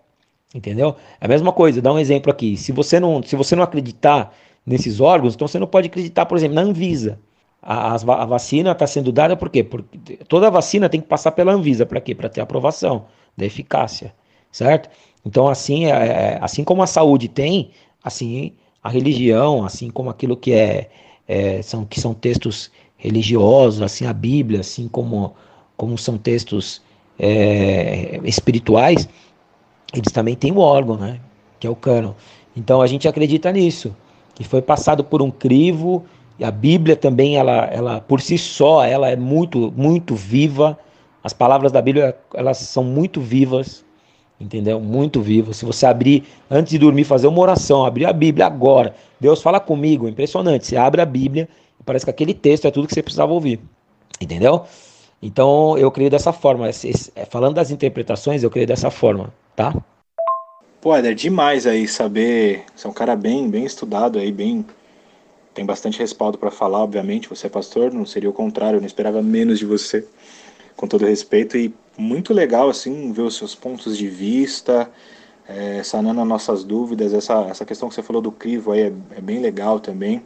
Speaker 4: Entendeu? É a mesma coisa, dá um exemplo aqui. Se você não, se você não acreditar nesses órgãos, então você não pode acreditar, por exemplo, na Anvisa. A, a vacina está sendo dada por quê? Porque toda vacina tem que passar pela Anvisa. Para quê? Para ter aprovação da eficácia. Certo? Então, assim, é, é, assim como a saúde tem, assim a religião, assim como aquilo que é, é, são, que são textos religiosos, assim a Bíblia, assim como como são textos é, espirituais, eles também têm o órgão, né? Que é o cano. Então a gente acredita nisso, que foi passado por um crivo. E a Bíblia também, ela, ela por si só, ela é muito, muito viva. As palavras da Bíblia, elas são muito vivas, entendeu? Muito vivas. Se você abrir antes de dormir, fazer uma oração, abrir a Bíblia agora, Deus fala comigo, impressionante. Você abre a Bíblia, parece que aquele texto é tudo que você precisava ouvir, entendeu? Então eu creio dessa forma. É, falando das interpretações, eu creio dessa forma, tá?
Speaker 3: Pô, é demais aí saber. Você é um cara bem, bem estudado aí, bem. Tem bastante respaldo para falar, obviamente. Você é pastor, não seria o contrário, eu não esperava menos de você. com todo respeito, e muito legal assim ver os seus pontos de vista, é, sanando as nossas dúvidas. Essa, essa questão que você falou do crivo aí é, é bem legal também.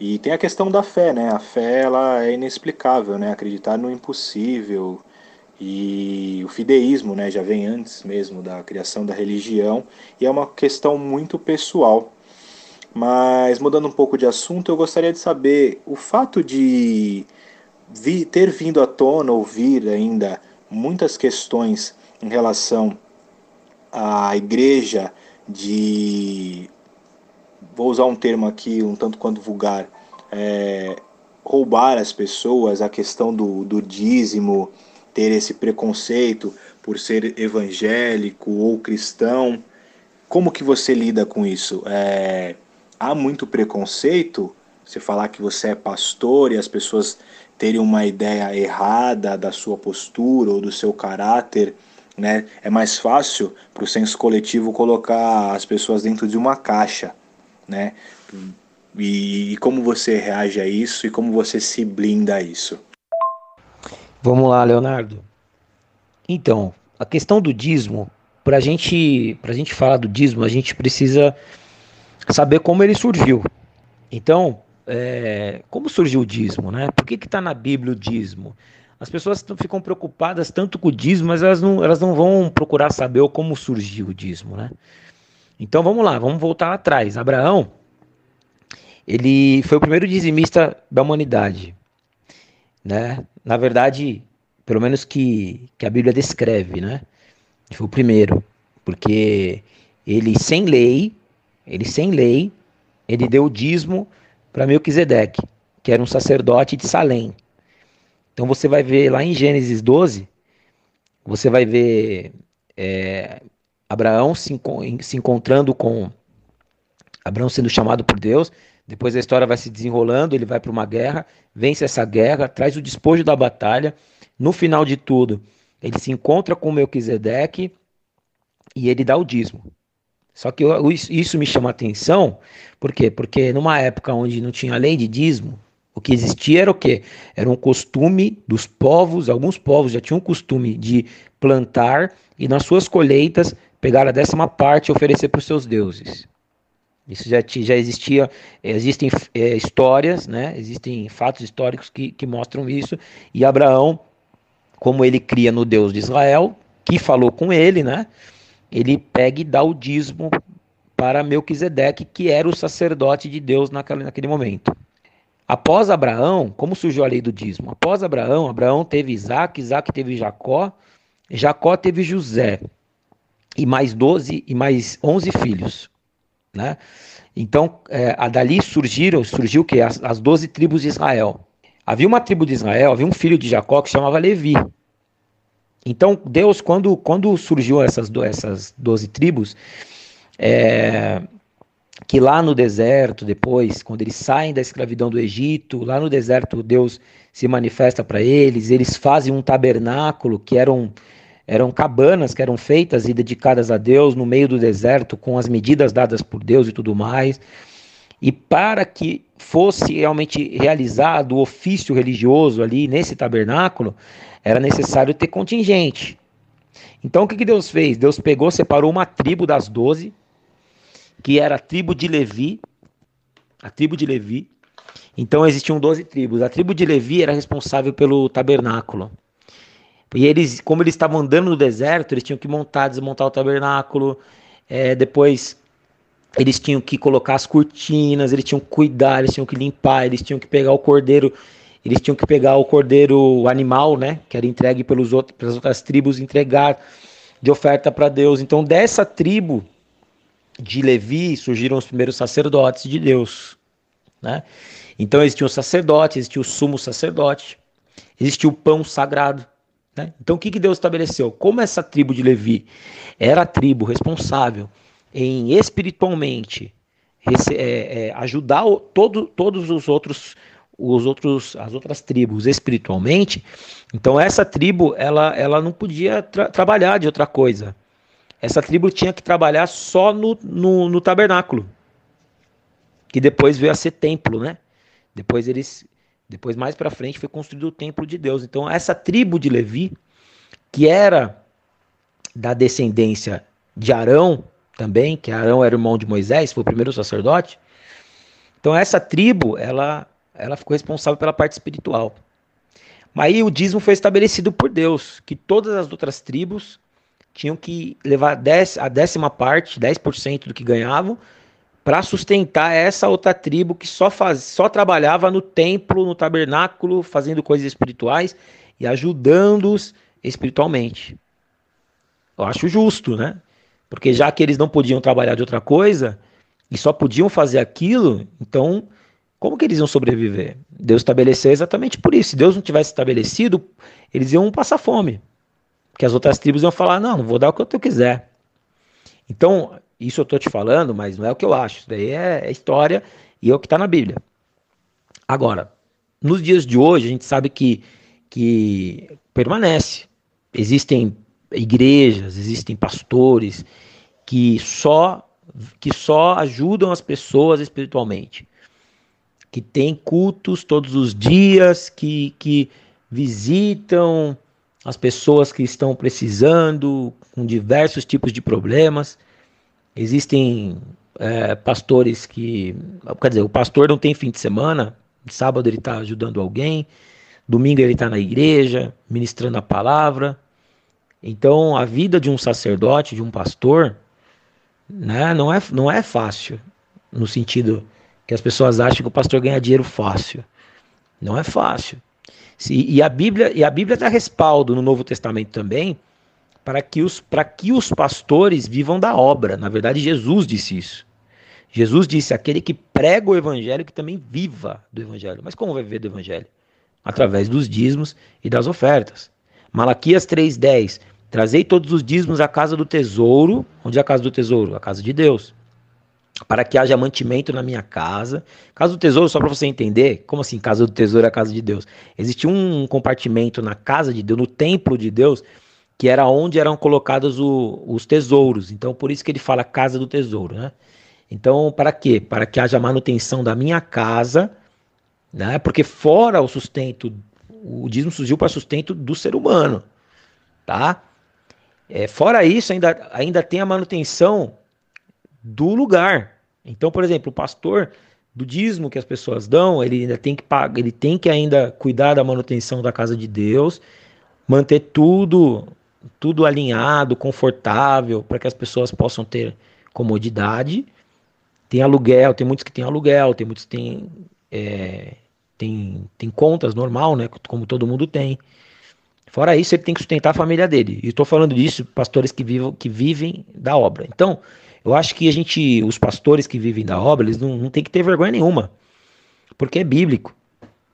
Speaker 3: E tem a questão da fé, né? A fé ela é inexplicável, né? Acreditar no impossível e o fideísmo, né? Já vem antes mesmo da criação da religião e é uma questão muito pessoal. Mas mudando um pouco de assunto, eu gostaria de saber o fato de vi, ter vindo à tona ou vir ainda muitas questões em relação à igreja de vou usar um termo aqui um tanto quanto vulgar é, roubar as pessoas a questão do, do dízimo ter esse preconceito por ser evangélico ou cristão. Como que você lida com isso? É, há muito preconceito? Você falar que você é pastor e as pessoas terem uma ideia errada da sua postura ou do seu caráter, né? É mais fácil para o senso coletivo colocar as pessoas dentro de uma caixa, né? E, e como você reage a isso e como você se blinda a isso?
Speaker 4: Vamos lá, Leonardo. Então, a questão do dízimo, para gente, a gente falar do dízimo, a gente precisa saber como ele surgiu. Então, é, como surgiu o dízimo, né? Por que está na Bíblia o dízimo? As pessoas ficam preocupadas tanto com o dízimo, mas elas não, elas não vão procurar saber como surgiu o dízimo, né? Então vamos lá, vamos voltar atrás. Abraão, ele foi o primeiro dizimista da humanidade, né? Na verdade, pelo menos que, que a Bíblia descreve, né? Ele foi o primeiro, porque ele sem lei, ele sem lei, ele deu o dízimo para Melquisedeque, que era um sacerdote de Salém. Então você vai ver lá em Gênesis 12, você vai ver é, Abraão se, se encontrando com Abraão sendo chamado por Deus. Depois a história vai se desenrolando, ele vai para uma guerra, vence essa guerra, traz o despojo da batalha. No final de tudo, ele se encontra com Melquisedeque e ele dá o dízimo. Só que eu, isso me chama atenção, por quê? Porque numa época onde não tinha lei de dízimo, o que existia era o quê? Era um costume dos povos, alguns povos já tinham o costume de plantar e nas suas colheitas pegar a décima parte e oferecer para os seus deuses. Isso já, já existia, existem é, histórias, né? existem fatos históricos que, que mostram isso, e Abraão, como ele cria no Deus de Israel, que falou com ele, né? ele pega e dá o dízimo para Melquisedeque, que era o sacerdote de Deus naquele, naquele momento. Após Abraão, como surgiu a lei do dízimo? Após Abraão, Abraão teve Isaac, Isaac teve Jacó, Jacó teve José, e mais 12 e mais 11 filhos. Né? Então, é, a dali surgiram, surgiu que as, as 12 tribos de Israel. Havia uma tribo de Israel, havia um filho de Jacó que chamava Levi. Então, Deus, quando, quando surgiu essas, essas 12 tribos, é, que lá no deserto, depois, quando eles saem da escravidão do Egito, lá no deserto Deus se manifesta para eles, eles fazem um tabernáculo que eram, eram cabanas que eram feitas e dedicadas a Deus no meio do deserto, com as medidas dadas por Deus e tudo mais. E para que fosse realmente realizado o ofício religioso ali nesse tabernáculo, era necessário ter contingente. Então o que, que Deus fez? Deus pegou, separou uma tribo das doze, que era a tribo de Levi, a tribo de Levi. Então existiam doze tribos. A tribo de Levi era responsável pelo tabernáculo. E eles, como eles estavam andando no deserto, eles tinham que montar, desmontar o tabernáculo. É, depois eles tinham que colocar as cortinas, eles tinham que cuidar, eles tinham que limpar, eles tinham que pegar o cordeiro eles tinham que pegar o cordeiro animal, né, que era entregue pelos outros, pelas outras tribos, entregar de oferta para Deus. Então, dessa tribo de Levi surgiram os primeiros sacerdotes de Deus, né? Então existia o sacerdote, existia o sumo sacerdote, existia o pão sagrado. Né? Então o que, que Deus estabeleceu? Como essa tribo de Levi era a tribo responsável em espiritualmente é, é, ajudar o, todo, todos os outros os outros, as outras tribos espiritualmente, então essa tribo ela, ela não podia tra trabalhar de outra coisa. Essa tribo tinha que trabalhar só no, no, no, tabernáculo, que depois veio a ser templo, né? Depois eles Depois, mais para frente, foi construído o templo de Deus. Então, essa tribo de Levi, que era da descendência de Arão também, que Arão era irmão de Moisés, foi o primeiro sacerdote. Então, essa tribo, ela, ela ficou responsável pela parte espiritual. Mas aí o dízimo foi estabelecido por Deus, que todas as outras tribos tinham que levar a décima parte, 10% do que ganhavam, para sustentar essa outra tribo que só, faz, só trabalhava no templo, no tabernáculo, fazendo coisas espirituais e ajudando-os espiritualmente. Eu acho justo, né? Porque já que eles não podiam trabalhar de outra coisa e só podiam fazer aquilo, então como que eles iam sobreviver? Deus estabeleceu exatamente por isso. Se Deus não tivesse estabelecido, eles iam passar fome. Porque as outras tribos iam falar: não, não vou dar o que eu quiser. Então, isso eu estou te falando, mas não é o que eu acho. Isso daí é, é história e é o que está na Bíblia. Agora, nos dias de hoje, a gente sabe que, que permanece. Existem igrejas, existem pastores que só que só ajudam as pessoas espiritualmente, que tem cultos todos os dias, que, que visitam as pessoas que estão precisando, com diversos tipos de problemas. Existem é, pastores que. Quer dizer, o pastor não tem fim de semana, sábado ele está ajudando alguém, domingo ele está na igreja, ministrando a palavra. Então, a vida de um sacerdote, de um pastor, né, não, é, não é fácil, no sentido que as pessoas acham que o pastor ganha dinheiro fácil. Não é fácil. E a Bíblia e a Bíblia dá respaldo no Novo Testamento também para que os para que os pastores vivam da obra. Na verdade, Jesus disse isso. Jesus disse: aquele que prega o evangelho que também viva do evangelho. Mas como vai viver do evangelho? Através dos dízimos e das ofertas. Malaquias 3:10 Trazei todos os dízimos à casa do tesouro. Onde é a casa do tesouro? A casa de Deus para que haja mantimento na minha casa. Casa do tesouro, só para você entender, como assim casa do tesouro é a casa de Deus? Existia um compartimento na casa de Deus, no templo de Deus, que era onde eram colocados o, os tesouros. Então, por isso que ele fala casa do tesouro, né? Então, para quê? Para que haja manutenção da minha casa, né? Porque fora o sustento, o dízimo surgiu para sustento do ser humano, tá? É, fora isso, ainda, ainda tem a manutenção do lugar. Então, por exemplo, o pastor do dízimo que as pessoas dão, ele ainda tem que pagar, ele tem que ainda cuidar da manutenção da casa de Deus, manter tudo tudo alinhado, confortável, para que as pessoas possam ter comodidade. Tem aluguel, tem muitos que têm aluguel, tem muitos que têm, é, tem, tem contas normal, né? Como todo mundo tem. Fora isso, ele tem que sustentar a família dele. E estou falando disso, pastores que, vivam, que vivem da obra. Então, eu acho que a gente, os pastores que vivem da obra, eles não, não tem que ter vergonha nenhuma, porque é bíblico.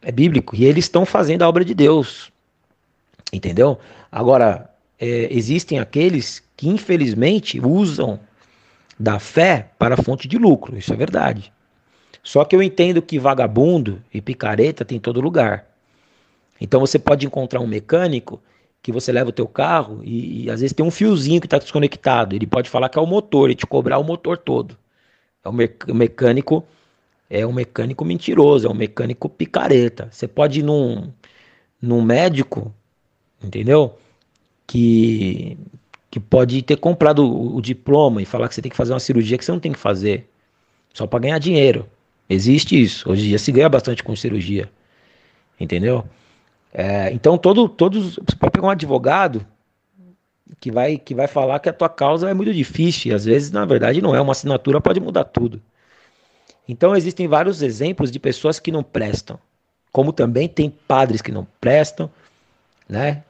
Speaker 4: É bíblico. E eles estão fazendo a obra de Deus. Entendeu? Agora, é, existem aqueles que infelizmente usam da fé para fonte de lucro. Isso é verdade. Só que eu entendo que vagabundo e picareta tem em todo lugar. Então você pode encontrar um mecânico que você leva o teu carro e, e às vezes tem um fiozinho que está desconectado. Ele pode falar que é o motor e te cobrar o motor todo. É um mecânico é um mecânico mentiroso, é um mecânico picareta. Você pode ir num, num médico, entendeu? Que, que pode ter comprado o, o, diploma e falar que você tem que fazer uma cirurgia que você não tem que fazer, só para ganhar dinheiro. Existe isso. Hoje em dia se ganha bastante com cirurgia, entendeu? É, então, todo, todos. Você pode pegar um advogado que vai, que vai falar que a tua causa é muito difícil. E às vezes, na verdade, não é. Uma assinatura pode mudar tudo. Então, existem vários exemplos de pessoas que não prestam. Como também tem padres que não prestam, né?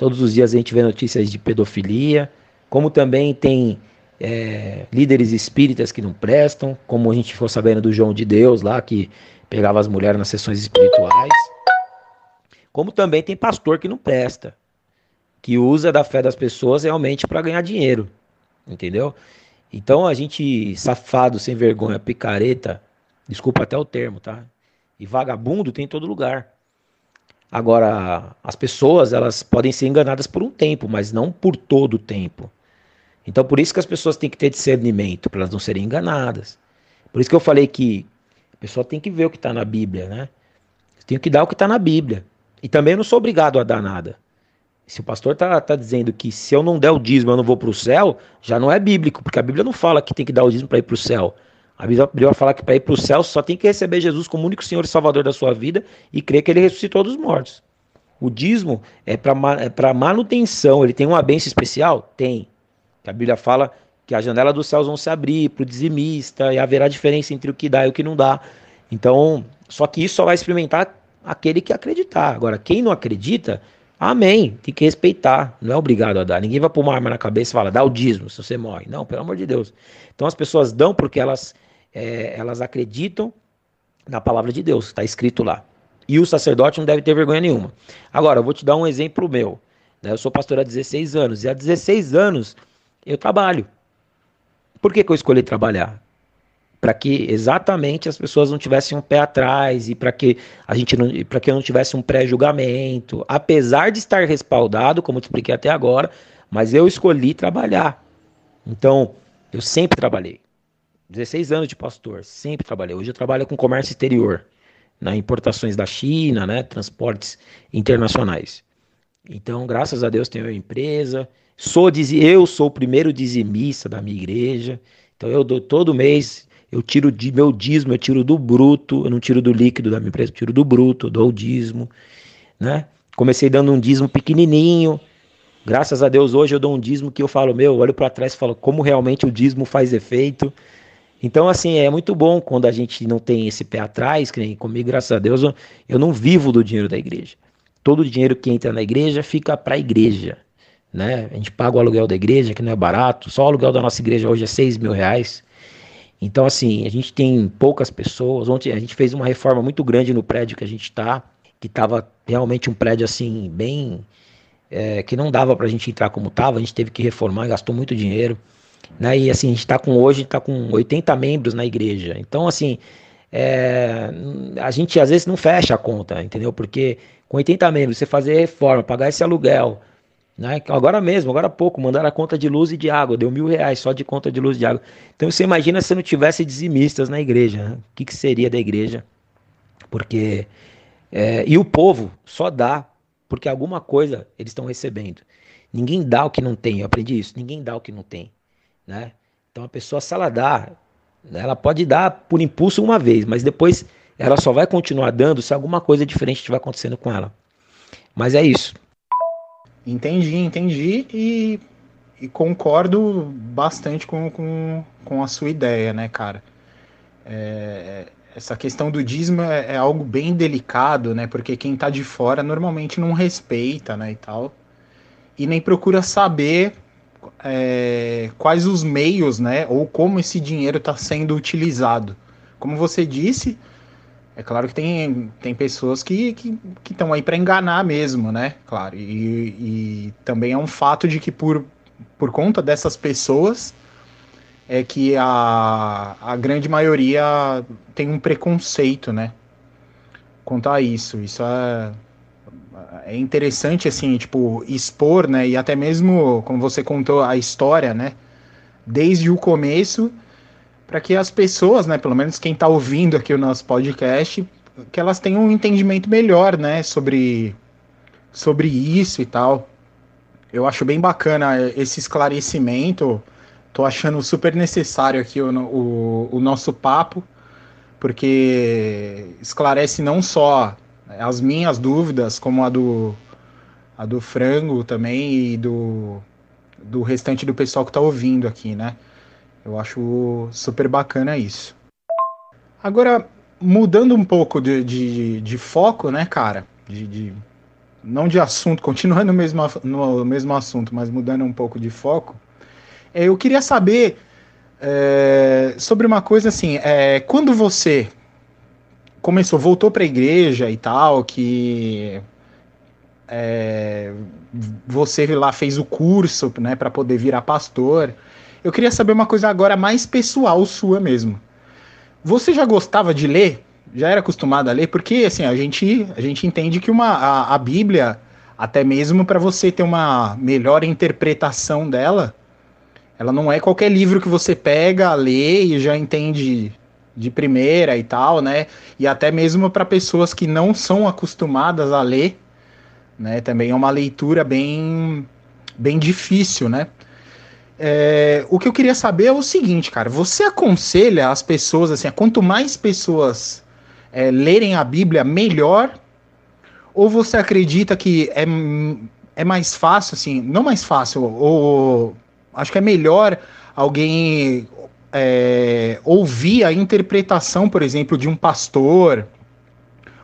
Speaker 4: Todos os dias a gente vê notícias de pedofilia. Como também tem é, líderes espíritas que não prestam. Como a gente ficou sabendo do João de Deus lá, que pegava as mulheres nas sessões espirituais. Como também tem pastor que não presta, que usa da fé das pessoas realmente para ganhar dinheiro, entendeu? Então a gente, safado, sem vergonha, picareta, desculpa até o termo, tá? E vagabundo tem em todo lugar. Agora, as pessoas, elas podem ser enganadas por um tempo, mas não por todo o tempo. Então, por isso que as pessoas têm que ter discernimento, para elas não serem enganadas. Por isso que eu falei que a pessoa tem que ver o que está na Bíblia, né? Eu tenho que dar o que está na Bíblia. E também não sou obrigado a dar nada. Se o pastor está tá dizendo que se eu não der o dízimo eu não vou para o céu, já não é bíblico, porque a Bíblia não fala que tem que dar o dízimo para ir para o céu. A Bíblia fala que para ir para o céu só tem que receber Jesus como único Senhor e Salvador da sua vida e crer que ele ressuscitou dos mortos. O dízimo é para é manutenção. Ele tem uma bênção especial? Tem. A Bíblia fala que a janela dos céus vão se abrir para o dizimista e haverá diferença entre o que dá e o que não dá. Então, só que isso só vai experimentar aquele que acreditar. Agora, quem não acredita, amém, tem que respeitar, não é obrigado a dar. Ninguém vai pôr uma arma na cabeça e fala, dá o dízimo se você morre. Não, pelo amor de Deus. Então as pessoas dão porque elas, é, elas acreditam na palavra de Deus, está escrito lá. E o sacerdote não deve ter vergonha nenhuma. Agora, eu vou te dar um exemplo meu. Né? Eu sou pastor há 16 anos, e há 16 anos eu trabalho. Por que, que eu escolhi trabalhar? Para que exatamente as pessoas não tivessem um pé atrás e para que a gente não, para que eu não tivesse um pré-julgamento, apesar de estar respaldado, como eu te expliquei até agora, mas eu escolhi trabalhar. Então, eu sempre trabalhei. 16 anos de pastor, sempre trabalhei. Hoje eu trabalho com comércio exterior né, importações da China, né, transportes internacionais. Então, graças a Deus, tenho uma empresa. Sou eu sou o primeiro dizimista da minha igreja. Então, eu dou todo mês, eu tiro de meu dízimo, eu tiro do bruto, eu não tiro do líquido da minha empresa, eu tiro do bruto, dou o dízimo, né? Comecei dando um dízimo pequenininho. Graças a Deus, hoje eu dou um dízimo que eu falo, meu, olho para trás e falo como realmente o dízimo faz efeito. Então, assim, é muito bom quando a gente não tem esse pé atrás, que nem comigo, graças a Deus, eu, não vivo do dinheiro da igreja. Todo o dinheiro que entra na igreja fica para a igreja. Né? A gente paga o aluguel da igreja, que não é barato. Só o aluguel da nossa igreja hoje é 6 mil reais. Então, assim, a gente tem poucas pessoas. Ontem a gente fez uma reforma muito grande no prédio que a gente está, que estava realmente um prédio, assim, bem. É, que não dava para a gente entrar como estava. A gente teve que reformar, gastou muito dinheiro. Né? E assim, a gente está com hoje, está com 80 membros na igreja. Então, assim, é, a gente às vezes não fecha a conta, entendeu? Porque com 80 membros, você fazer reforma, pagar esse aluguel, né? Agora mesmo, agora há pouco, mandaram a conta de luz e de água, deu mil reais só de conta de luz e de água. Então você imagina se não tivesse dizimistas na igreja, né? o que, que seria da igreja? Porque. É, e o povo só dá porque alguma coisa eles estão recebendo. Ninguém dá o que não tem, eu aprendi isso. Ninguém dá o que não tem. Né? Então a pessoa, se ela dá, ela pode dar por impulso uma vez, mas depois ela só vai continuar dando se alguma coisa diferente estiver acontecendo com ela. Mas é isso.
Speaker 1: Entendi, entendi e, e concordo bastante com, com, com a sua ideia, né, cara? É, essa questão do dízimo é, é, algo bem delicado, né? Porque quem tá de fora normalmente não respeita, né, e tal. E nem procura saber é, quais os meios, né, ou como esse dinheiro está sendo utilizado. Como você disse, é claro que tem, tem pessoas que estão que, que aí para enganar mesmo, né? Claro. E, e também é um fato de que por, por conta dessas pessoas é que a, a grande maioria tem um preconceito, né? Quanto a isso. Isso é, é interessante, assim, tipo, expor, né? E até mesmo, como você contou a história, né? Desde o começo, para que as pessoas, né? Pelo menos quem está ouvindo aqui o nosso podcast, que elas tenham um entendimento melhor, né? Sobre, sobre isso e tal. Eu acho bem bacana esse esclarecimento. Tô achando super necessário aqui o, o, o nosso papo, porque esclarece não só as minhas dúvidas, como a do, a do frango também e do, do restante do pessoal que está ouvindo aqui, né? Eu acho super bacana isso. Agora, mudando um pouco de, de, de foco, né, cara? De, de, não de assunto, continuando no mesmo, no mesmo assunto, mas mudando um pouco de foco. É, eu queria saber é, sobre uma coisa assim: é, quando você começou, voltou para a igreja e tal, que é, você lá fez o curso, né, para poder virar pastor. Eu queria saber uma coisa agora mais pessoal sua mesmo. Você já gostava de ler? Já era acostumado a ler? Porque assim, a gente, a gente entende que uma, a, a Bíblia, até mesmo para você ter uma melhor interpretação dela, ela não é qualquer livro que você pega, lê e já entende de primeira e tal, né? E até mesmo para pessoas que não são acostumadas a ler, né? Também é uma leitura bem, bem difícil, né? É, o que eu queria saber é o seguinte, cara. Você aconselha as pessoas assim, quanto mais pessoas é, lerem a Bíblia, melhor? Ou você acredita que é, é mais fácil, assim, não mais fácil, ou acho que é melhor alguém é, ouvir a interpretação, por exemplo, de um pastor,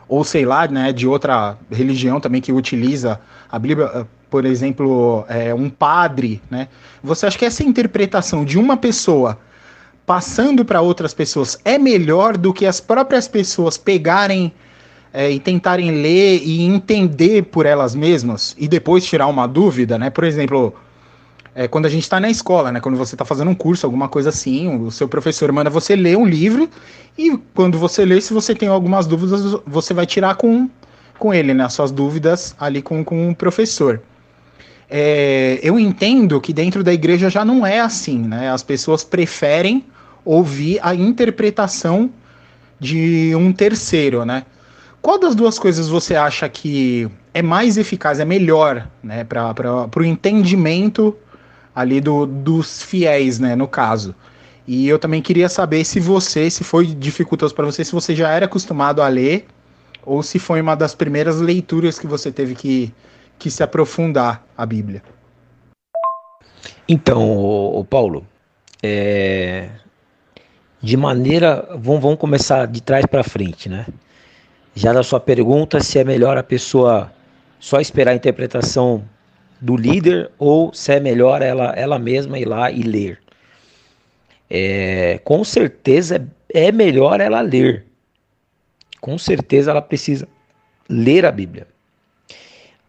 Speaker 1: ou sei lá, né, de outra religião também que utiliza a Bíblia, por exemplo, é, um padre, né? Você acha que essa interpretação de uma pessoa passando para outras pessoas é melhor do que as próprias pessoas pegarem é, e tentarem ler e entender por elas mesmas e depois tirar uma dúvida, né? Por exemplo, é, quando a gente está na escola, né? Quando você está fazendo um curso, alguma coisa assim, o seu professor manda você ler um livro e quando você lê, se você tem algumas dúvidas, você vai tirar com, com ele, né? As suas dúvidas ali com, com o professor. É, eu entendo que dentro da igreja já não é assim, né? As pessoas preferem ouvir a interpretação de um terceiro, né? Qual das duas coisas você acha que é mais eficaz, é melhor, né, para o entendimento ali do, dos fiéis, né, no caso. E eu também queria saber se você, se foi dificultoso para você, se você já era acostumado a ler ou se foi uma das primeiras leituras que você teve que, que se aprofundar a Bíblia.
Speaker 4: Então, o, Paulo, é, de maneira, vamos, vamos começar de trás para frente, né? Já na sua pergunta, se é melhor a pessoa só esperar a interpretação do líder ou se é melhor ela, ela mesma ir lá e ler. É, com certeza é melhor ela ler. Com certeza ela precisa ler a Bíblia.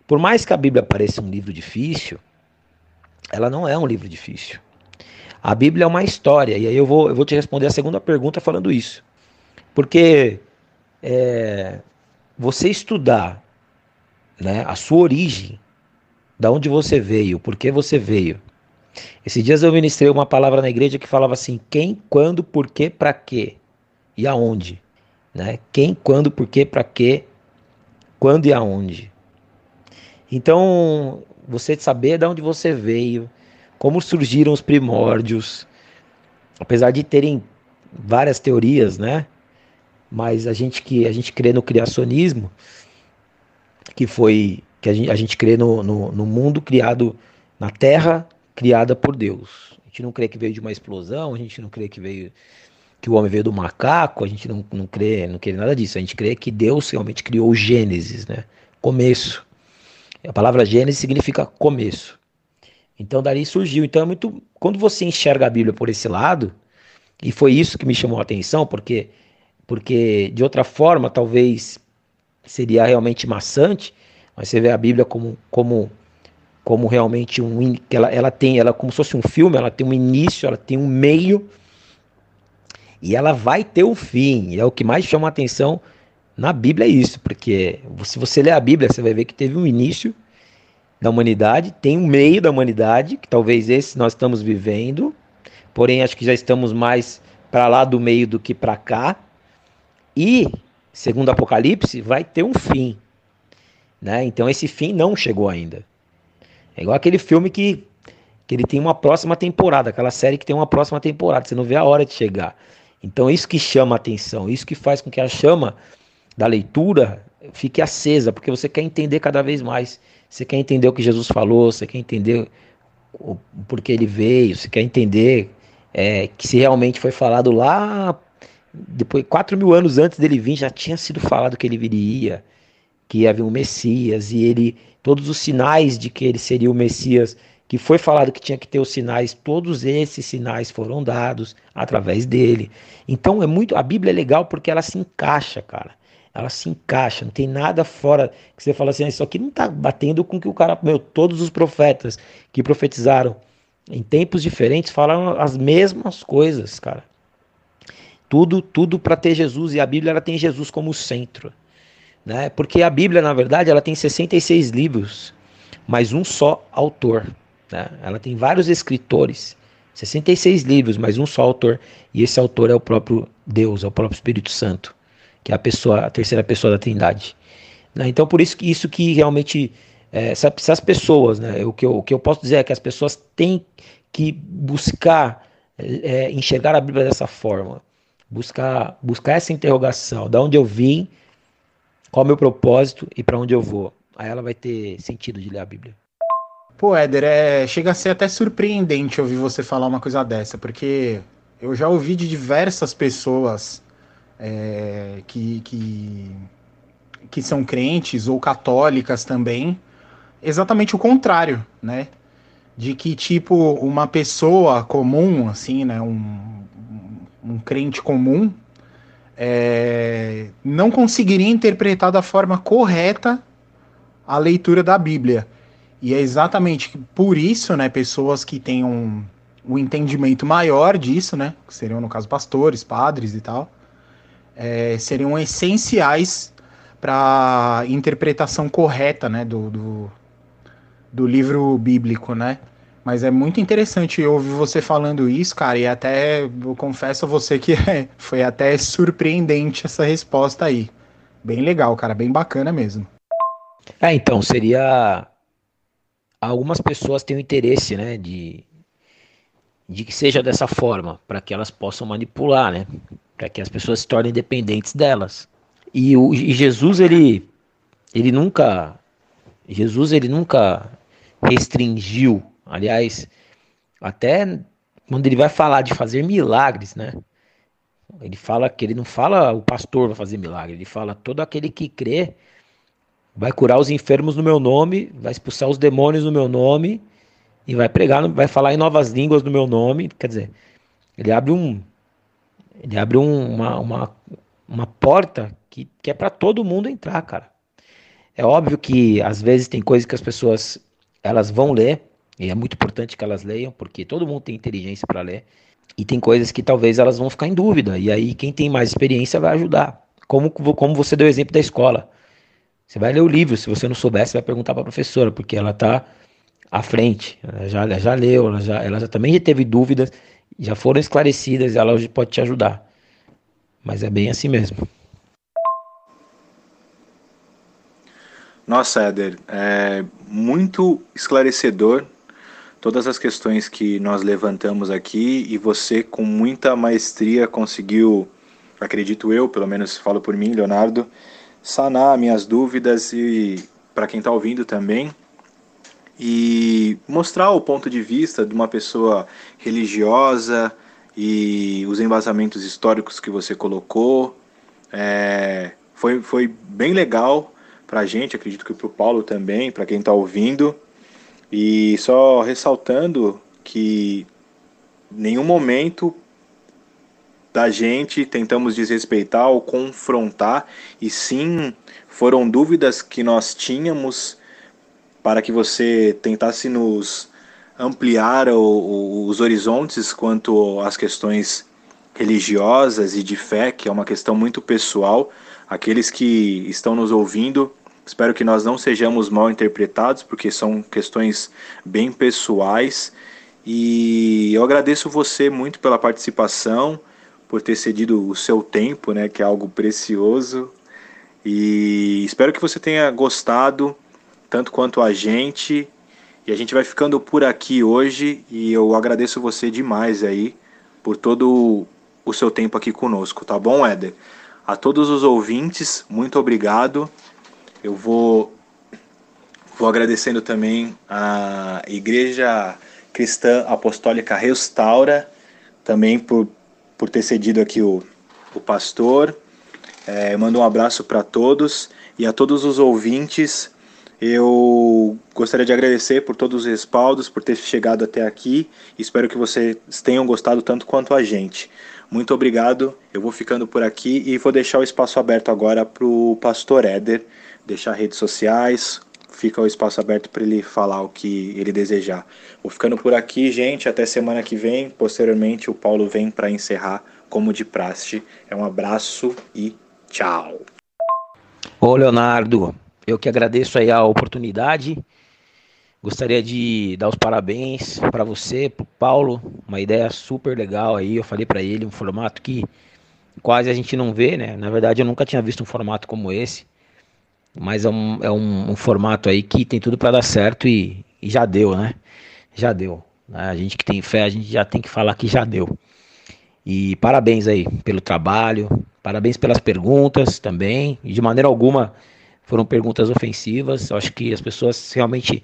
Speaker 4: Por mais que a Bíblia pareça um livro difícil, ela não é um livro difícil. A Bíblia é uma história, e aí eu vou, eu vou te responder a segunda pergunta falando isso. Porque é, você estudar né, a sua origem, da onde você veio, por que você veio. Esses dias eu ministrei uma palavra na igreja que falava assim: quem, quando, por quê, para quê e aonde. Né? Quem, quando, por quê, para quê, quando e aonde. Então, você saber de onde você veio, como surgiram os primórdios, apesar de terem várias teorias, né? Mas a gente que a gente crê no criacionismo, que foi que a gente, a gente crê no, no, no mundo criado na Terra, criada por Deus. A gente não crê que veio de uma explosão, a gente não crê que veio que o homem veio do macaco, a gente não, não crê, não crê nada disso. A gente crê que Deus realmente criou o Gênesis, né? Começo. A palavra Gênesis significa começo. Então dali surgiu. Então é muito. Quando você enxerga a Bíblia por esse lado, e foi isso que me chamou a atenção, porque, porque de outra forma talvez seria realmente maçante, mas você vê a Bíblia como, como, como realmente um. ela, ela tem, ela como se fosse um filme, ela tem um início, ela tem um meio, e ela vai ter um fim. E é o que mais chama a atenção na Bíblia é isso, porque se você ler a Bíblia, você vai ver que teve um início da humanidade, tem um meio da humanidade, que talvez esse nós estamos vivendo, porém acho que já estamos mais para lá do meio do que para cá. E, segundo Apocalipse, vai ter um fim. Né? Então esse fim não chegou ainda. É igual aquele filme que, que ele tem uma próxima temporada, aquela série que tem uma próxima temporada, você não vê a hora de chegar. Então isso que chama a atenção, isso que faz com que a chama da leitura fique acesa, porque você quer entender cada vez mais. Você quer entender o que Jesus falou, você quer entender o porquê ele veio, você quer entender é, que se realmente foi falado lá, depois, quatro mil anos antes dele vir, já tinha sido falado que ele viria que havia um Messias e ele todos os sinais de que ele seria o Messias, que foi falado que tinha que ter os sinais, todos esses sinais foram dados através dele. Então é muito, a Bíblia é legal porque ela se encaixa, cara. Ela se encaixa, não tem nada fora que você fala assim, ah, isso aqui não está batendo com que o cara, meu, todos os profetas que profetizaram em tempos diferentes falaram as mesmas coisas, cara. Tudo, tudo para ter Jesus e a Bíblia ela tem Jesus como centro né? Porque a Bíblia, na verdade, ela tem 66 livros, mas um só autor, né? Ela tem vários escritores, 66 livros, mas um só autor, e esse autor é o próprio Deus, é o próprio Espírito Santo, que é a pessoa, a terceira pessoa da Trindade. Né? Então, por isso que isso que realmente é, se, as pessoas, né, o, que eu, o que eu posso dizer é que as pessoas têm que buscar é, é, enxergar a Bíblia dessa forma, buscar, buscar essa interrogação, da onde eu vim, qual é o meu propósito e para onde eu vou. Aí ela vai ter sentido de ler a Bíblia.
Speaker 1: Pô, Éder, é, chega a ser até surpreendente ouvir você falar uma coisa dessa, porque eu já ouvi de diversas pessoas é, que, que, que são crentes ou católicas também, exatamente o contrário, né? De que, tipo, uma pessoa comum, assim, né? Um, um crente comum, é, não conseguiria interpretar da forma correta a leitura da Bíblia. E é exatamente por isso, né, pessoas que têm um, um entendimento maior disso, né, que seriam, no caso, pastores, padres e tal, é, seriam essenciais para interpretação correta, né, do, do, do livro bíblico, né? Mas é muito interessante ouvir você falando isso, cara, e até eu confesso a você que é, foi até surpreendente essa resposta aí. Bem legal, cara, bem bacana mesmo.
Speaker 4: É, então, seria. Algumas pessoas têm o interesse, né, de, de que seja dessa forma, para que elas possam manipular, né, para que as pessoas se tornem dependentes delas. E, o, e Jesus, ele, ele nunca. Jesus, ele nunca restringiu. Aliás, até quando ele vai falar de fazer milagres, né? Ele fala que ele não fala o pastor vai fazer milagre, ele fala todo aquele que crê vai curar os enfermos no meu nome, vai expulsar os demônios no meu nome e vai pregar, vai falar em novas línguas no meu nome. Quer dizer, ele abre um, ele abre um, uma, uma, uma porta que, que é para todo mundo entrar, cara. É óbvio que às vezes tem coisas que as pessoas elas vão ler, e é muito importante que elas leiam, porque todo mundo tem inteligência para ler, e tem coisas que talvez elas vão ficar em dúvida, e aí quem tem mais experiência vai ajudar. Como, como você deu o exemplo da escola. Você vai ler o livro, se você não souber, você vai perguntar para a professora, porque ela está à frente, ela já, ela já leu, ela, já, ela já, também já teve dúvidas, já foram esclarecidas, ela pode te ajudar. Mas é bem assim mesmo.
Speaker 3: Nossa, Éder, é muito esclarecedor todas as questões que nós levantamos aqui e você com muita maestria conseguiu, acredito eu, pelo menos falo por mim, Leonardo, sanar minhas dúvidas e para quem está ouvindo também e mostrar o ponto de vista de uma pessoa religiosa e os embasamentos históricos que você colocou. É, foi, foi bem legal para a gente, acredito que para o Paulo também, para quem está ouvindo. E só ressaltando que nenhum momento da gente tentamos desrespeitar ou confrontar, e sim foram dúvidas que nós tínhamos para que você tentasse nos ampliar o, o, os horizontes quanto às questões religiosas e de fé, que é uma questão muito pessoal. Aqueles que estão nos ouvindo Espero que nós não sejamos mal interpretados, porque são questões bem pessoais. E eu agradeço você muito pela participação, por ter cedido o seu tempo, né, que é algo precioso. E espero que você tenha gostado, tanto quanto a gente. E a gente vai ficando por aqui hoje. E eu agradeço você demais aí por todo o seu tempo aqui conosco, tá bom, Éder? A todos os ouvintes, muito obrigado. Eu vou, vou agradecendo também a Igreja Cristã Apostólica Restaura, também por, por ter cedido aqui o, o pastor. É, mando um abraço para todos e a todos os ouvintes. Eu gostaria de agradecer por todos os respaldos, por ter chegado até aqui. Espero que vocês tenham gostado tanto quanto a gente. Muito obrigado. Eu vou ficando por aqui e vou deixar o espaço aberto agora para o pastor Éder deixar redes sociais, fica o espaço aberto para ele falar o que ele desejar. Vou ficando por aqui, gente, até semana que vem. Posteriormente, o Paulo vem para encerrar como de praxe. É um abraço e tchau.
Speaker 4: Ô Leonardo, eu que agradeço aí a oportunidade. Gostaria de dar os parabéns para você, para Paulo, uma ideia super legal aí. Eu falei para ele um formato que quase a gente não vê, né? Na verdade, eu nunca tinha visto um formato como esse, mas é um, é um, um formato aí que tem tudo para dar certo e, e, já deu, né? Já deu. A gente que tem fé, a gente já tem que falar que já deu. E parabéns aí pelo trabalho, parabéns pelas perguntas também. E de maneira alguma foram perguntas ofensivas. Eu acho que as pessoas realmente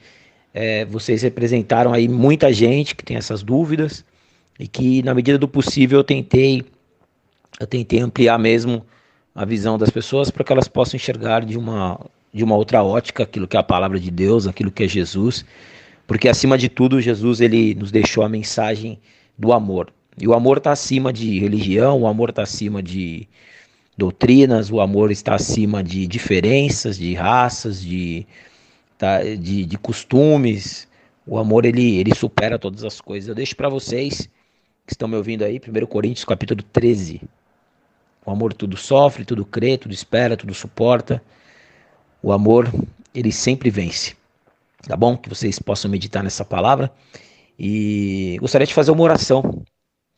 Speaker 4: é, vocês representaram aí muita gente que tem essas dúvidas e que na medida do possível eu tentei eu tentei ampliar mesmo a visão das pessoas para que elas possam enxergar de uma de uma outra ótica aquilo que é a palavra de Deus, aquilo que é Jesus, porque acima de tudo Jesus ele nos deixou a mensagem do amor. E o amor está acima de religião, o amor está acima de doutrinas, o amor está acima de diferenças, de raças, de tá? de, de costumes. O amor ele, ele supera todas as coisas. Eu deixo para vocês que estão me ouvindo aí, 1 Coríntios capítulo 13. O amor tudo sofre, tudo crê, tudo espera, tudo suporta. O amor, ele sempre vence. Tá bom? Que vocês possam meditar nessa palavra. E gostaria de fazer uma oração.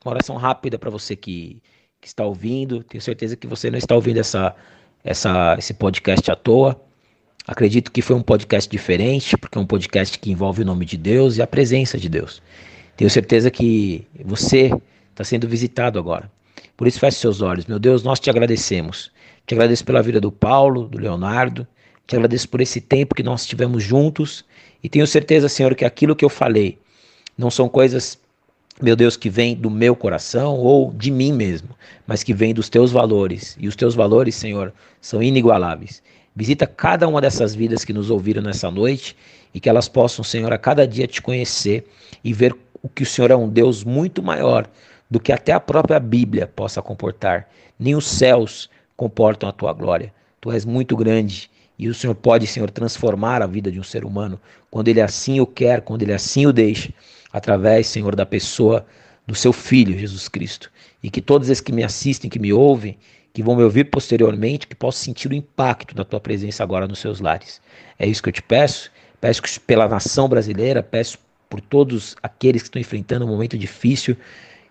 Speaker 4: Uma oração rápida para você que, que está ouvindo. Tenho certeza que você não está ouvindo essa, essa, esse podcast à toa. Acredito que foi um podcast diferente, porque é um podcast que envolve o nome de Deus e a presença de Deus. Tenho certeza que você está sendo visitado agora. Por isso, feche seus olhos. Meu Deus, nós te agradecemos. Te agradeço pela vida do Paulo, do Leonardo. Te agradeço por esse tempo que nós tivemos juntos. E tenho certeza, Senhor, que aquilo que eu falei não são coisas, meu Deus, que vêm do meu coração ou de mim mesmo, mas que vêm dos teus valores. E os teus valores, Senhor, são inigualáveis. Visita cada uma dessas vidas que nos ouviram nessa noite e que elas possam, Senhor, a cada dia te conhecer e ver o que o Senhor é um Deus muito maior do que até a própria Bíblia possa comportar. Nem os céus comportam a tua glória. Tu és muito grande e o Senhor pode, Senhor, transformar a vida de um ser humano quando ele assim o quer, quando ele assim o deixa, através, Senhor, da pessoa do seu Filho, Jesus Cristo. E que todos esses que me assistem, que me ouvem, que vão me ouvir posteriormente, que possam sentir o impacto da tua presença agora nos seus lares. É isso que eu te peço. Peço pela nação brasileira, peço por todos aqueles que estão enfrentando um momento difícil,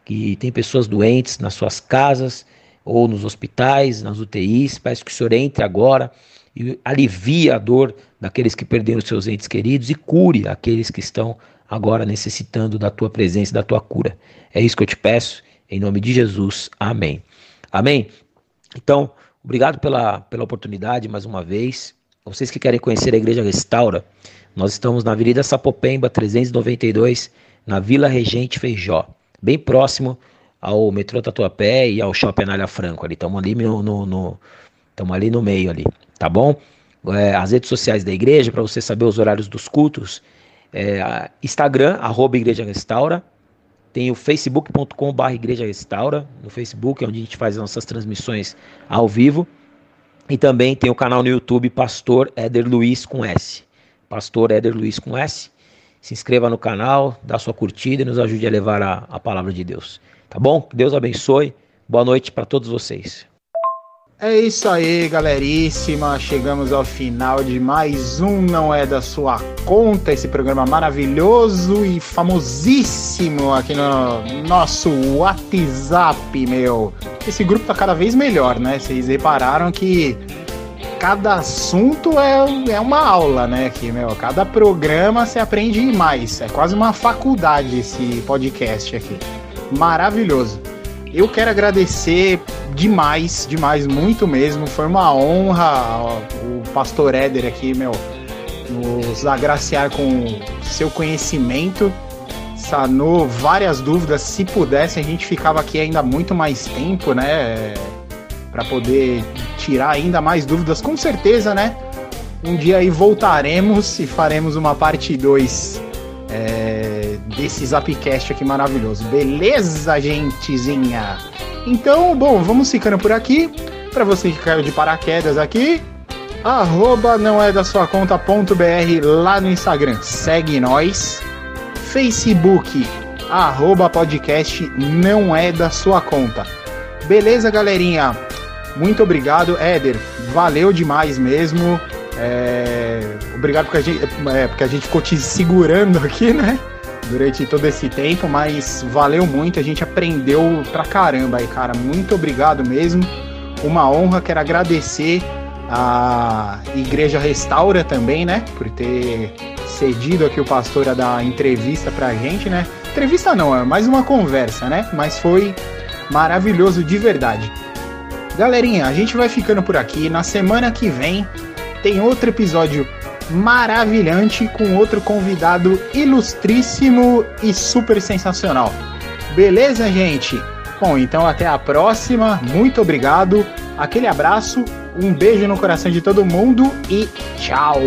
Speaker 4: que tem pessoas doentes nas suas casas ou nos hospitais, nas UTIs. Peço que o Senhor entre agora e alivie a dor daqueles que perderam seus entes queridos e cure aqueles que estão agora necessitando da tua presença, da tua cura. É isso que eu te peço, em nome de Jesus. Amém. Amém. Então, obrigado pela, pela oportunidade mais uma vez. Vocês que querem conhecer a Igreja Restaura, nós estamos na Avenida Sapopemba 392, na Vila Regente Feijó, bem próximo ao metrô Tatuapé e ao Shopping Anália Franco ali. Estamos ali no, no, no ali no meio ali, tá bom? É, as redes sociais da igreja, para você saber os horários dos cultos, é, Instagram, arroba Igreja Restaura, tem o facebook.com.br Igreja Restaura, no Facebook, é onde a gente faz as nossas transmissões ao vivo. E também tem o canal no YouTube Pastor Éder Luiz com S. Pastor Éder Luiz com S. Se inscreva no canal, dá sua curtida e nos ajude a levar a, a palavra de Deus. Tá bom? Que Deus abençoe. Boa noite para todos vocês.
Speaker 1: É isso aí, galeríssima. Chegamos ao final de mais um Não É da Sua Conta, esse programa maravilhoso e famosíssimo aqui no nosso WhatsApp, meu. Esse grupo tá cada vez melhor, né? Vocês repararam que cada assunto é, é uma aula, né? Aqui, meu. Cada programa você aprende mais. É quase uma faculdade esse podcast aqui. Maravilhoso. Eu quero agradecer demais, demais, muito mesmo. Foi uma honra o pastor Éder aqui, meu, nos agraciar com seu conhecimento. Sanou várias dúvidas. Se pudesse, a gente ficava aqui ainda muito mais tempo, né? Para poder tirar ainda mais dúvidas, com certeza, né? Um dia aí voltaremos e faremos uma parte 2 é, desse Zapcast aqui maravilhoso. Beleza, gentezinha? Então, bom, vamos ficando por aqui. Para você que caiu de paraquedas aqui, arroba não é da sua conta.br lá no Instagram. Segue nós. Facebook, arroba podcast não é da sua conta. Beleza, galerinha? Muito obrigado, Éder. Valeu demais mesmo. É, obrigado porque a, gente, é, porque a gente ficou te segurando aqui, né? Durante todo esse tempo, mas valeu muito, a gente aprendeu pra caramba aí, cara. Muito obrigado mesmo. Uma honra, quero agradecer a Igreja Restaura também, né? Por ter cedido aqui o pastor a dar entrevista pra gente, né? Entrevista não, é mais uma conversa, né? Mas foi maravilhoso de verdade. Galerinha, a gente vai ficando por aqui. Na semana que vem tem outro episódio maravilhante com outro convidado ilustríssimo e super sensacional. Beleza, gente? Bom, então até a próxima. Muito obrigado. Aquele abraço, um beijo no coração de todo mundo e tchau!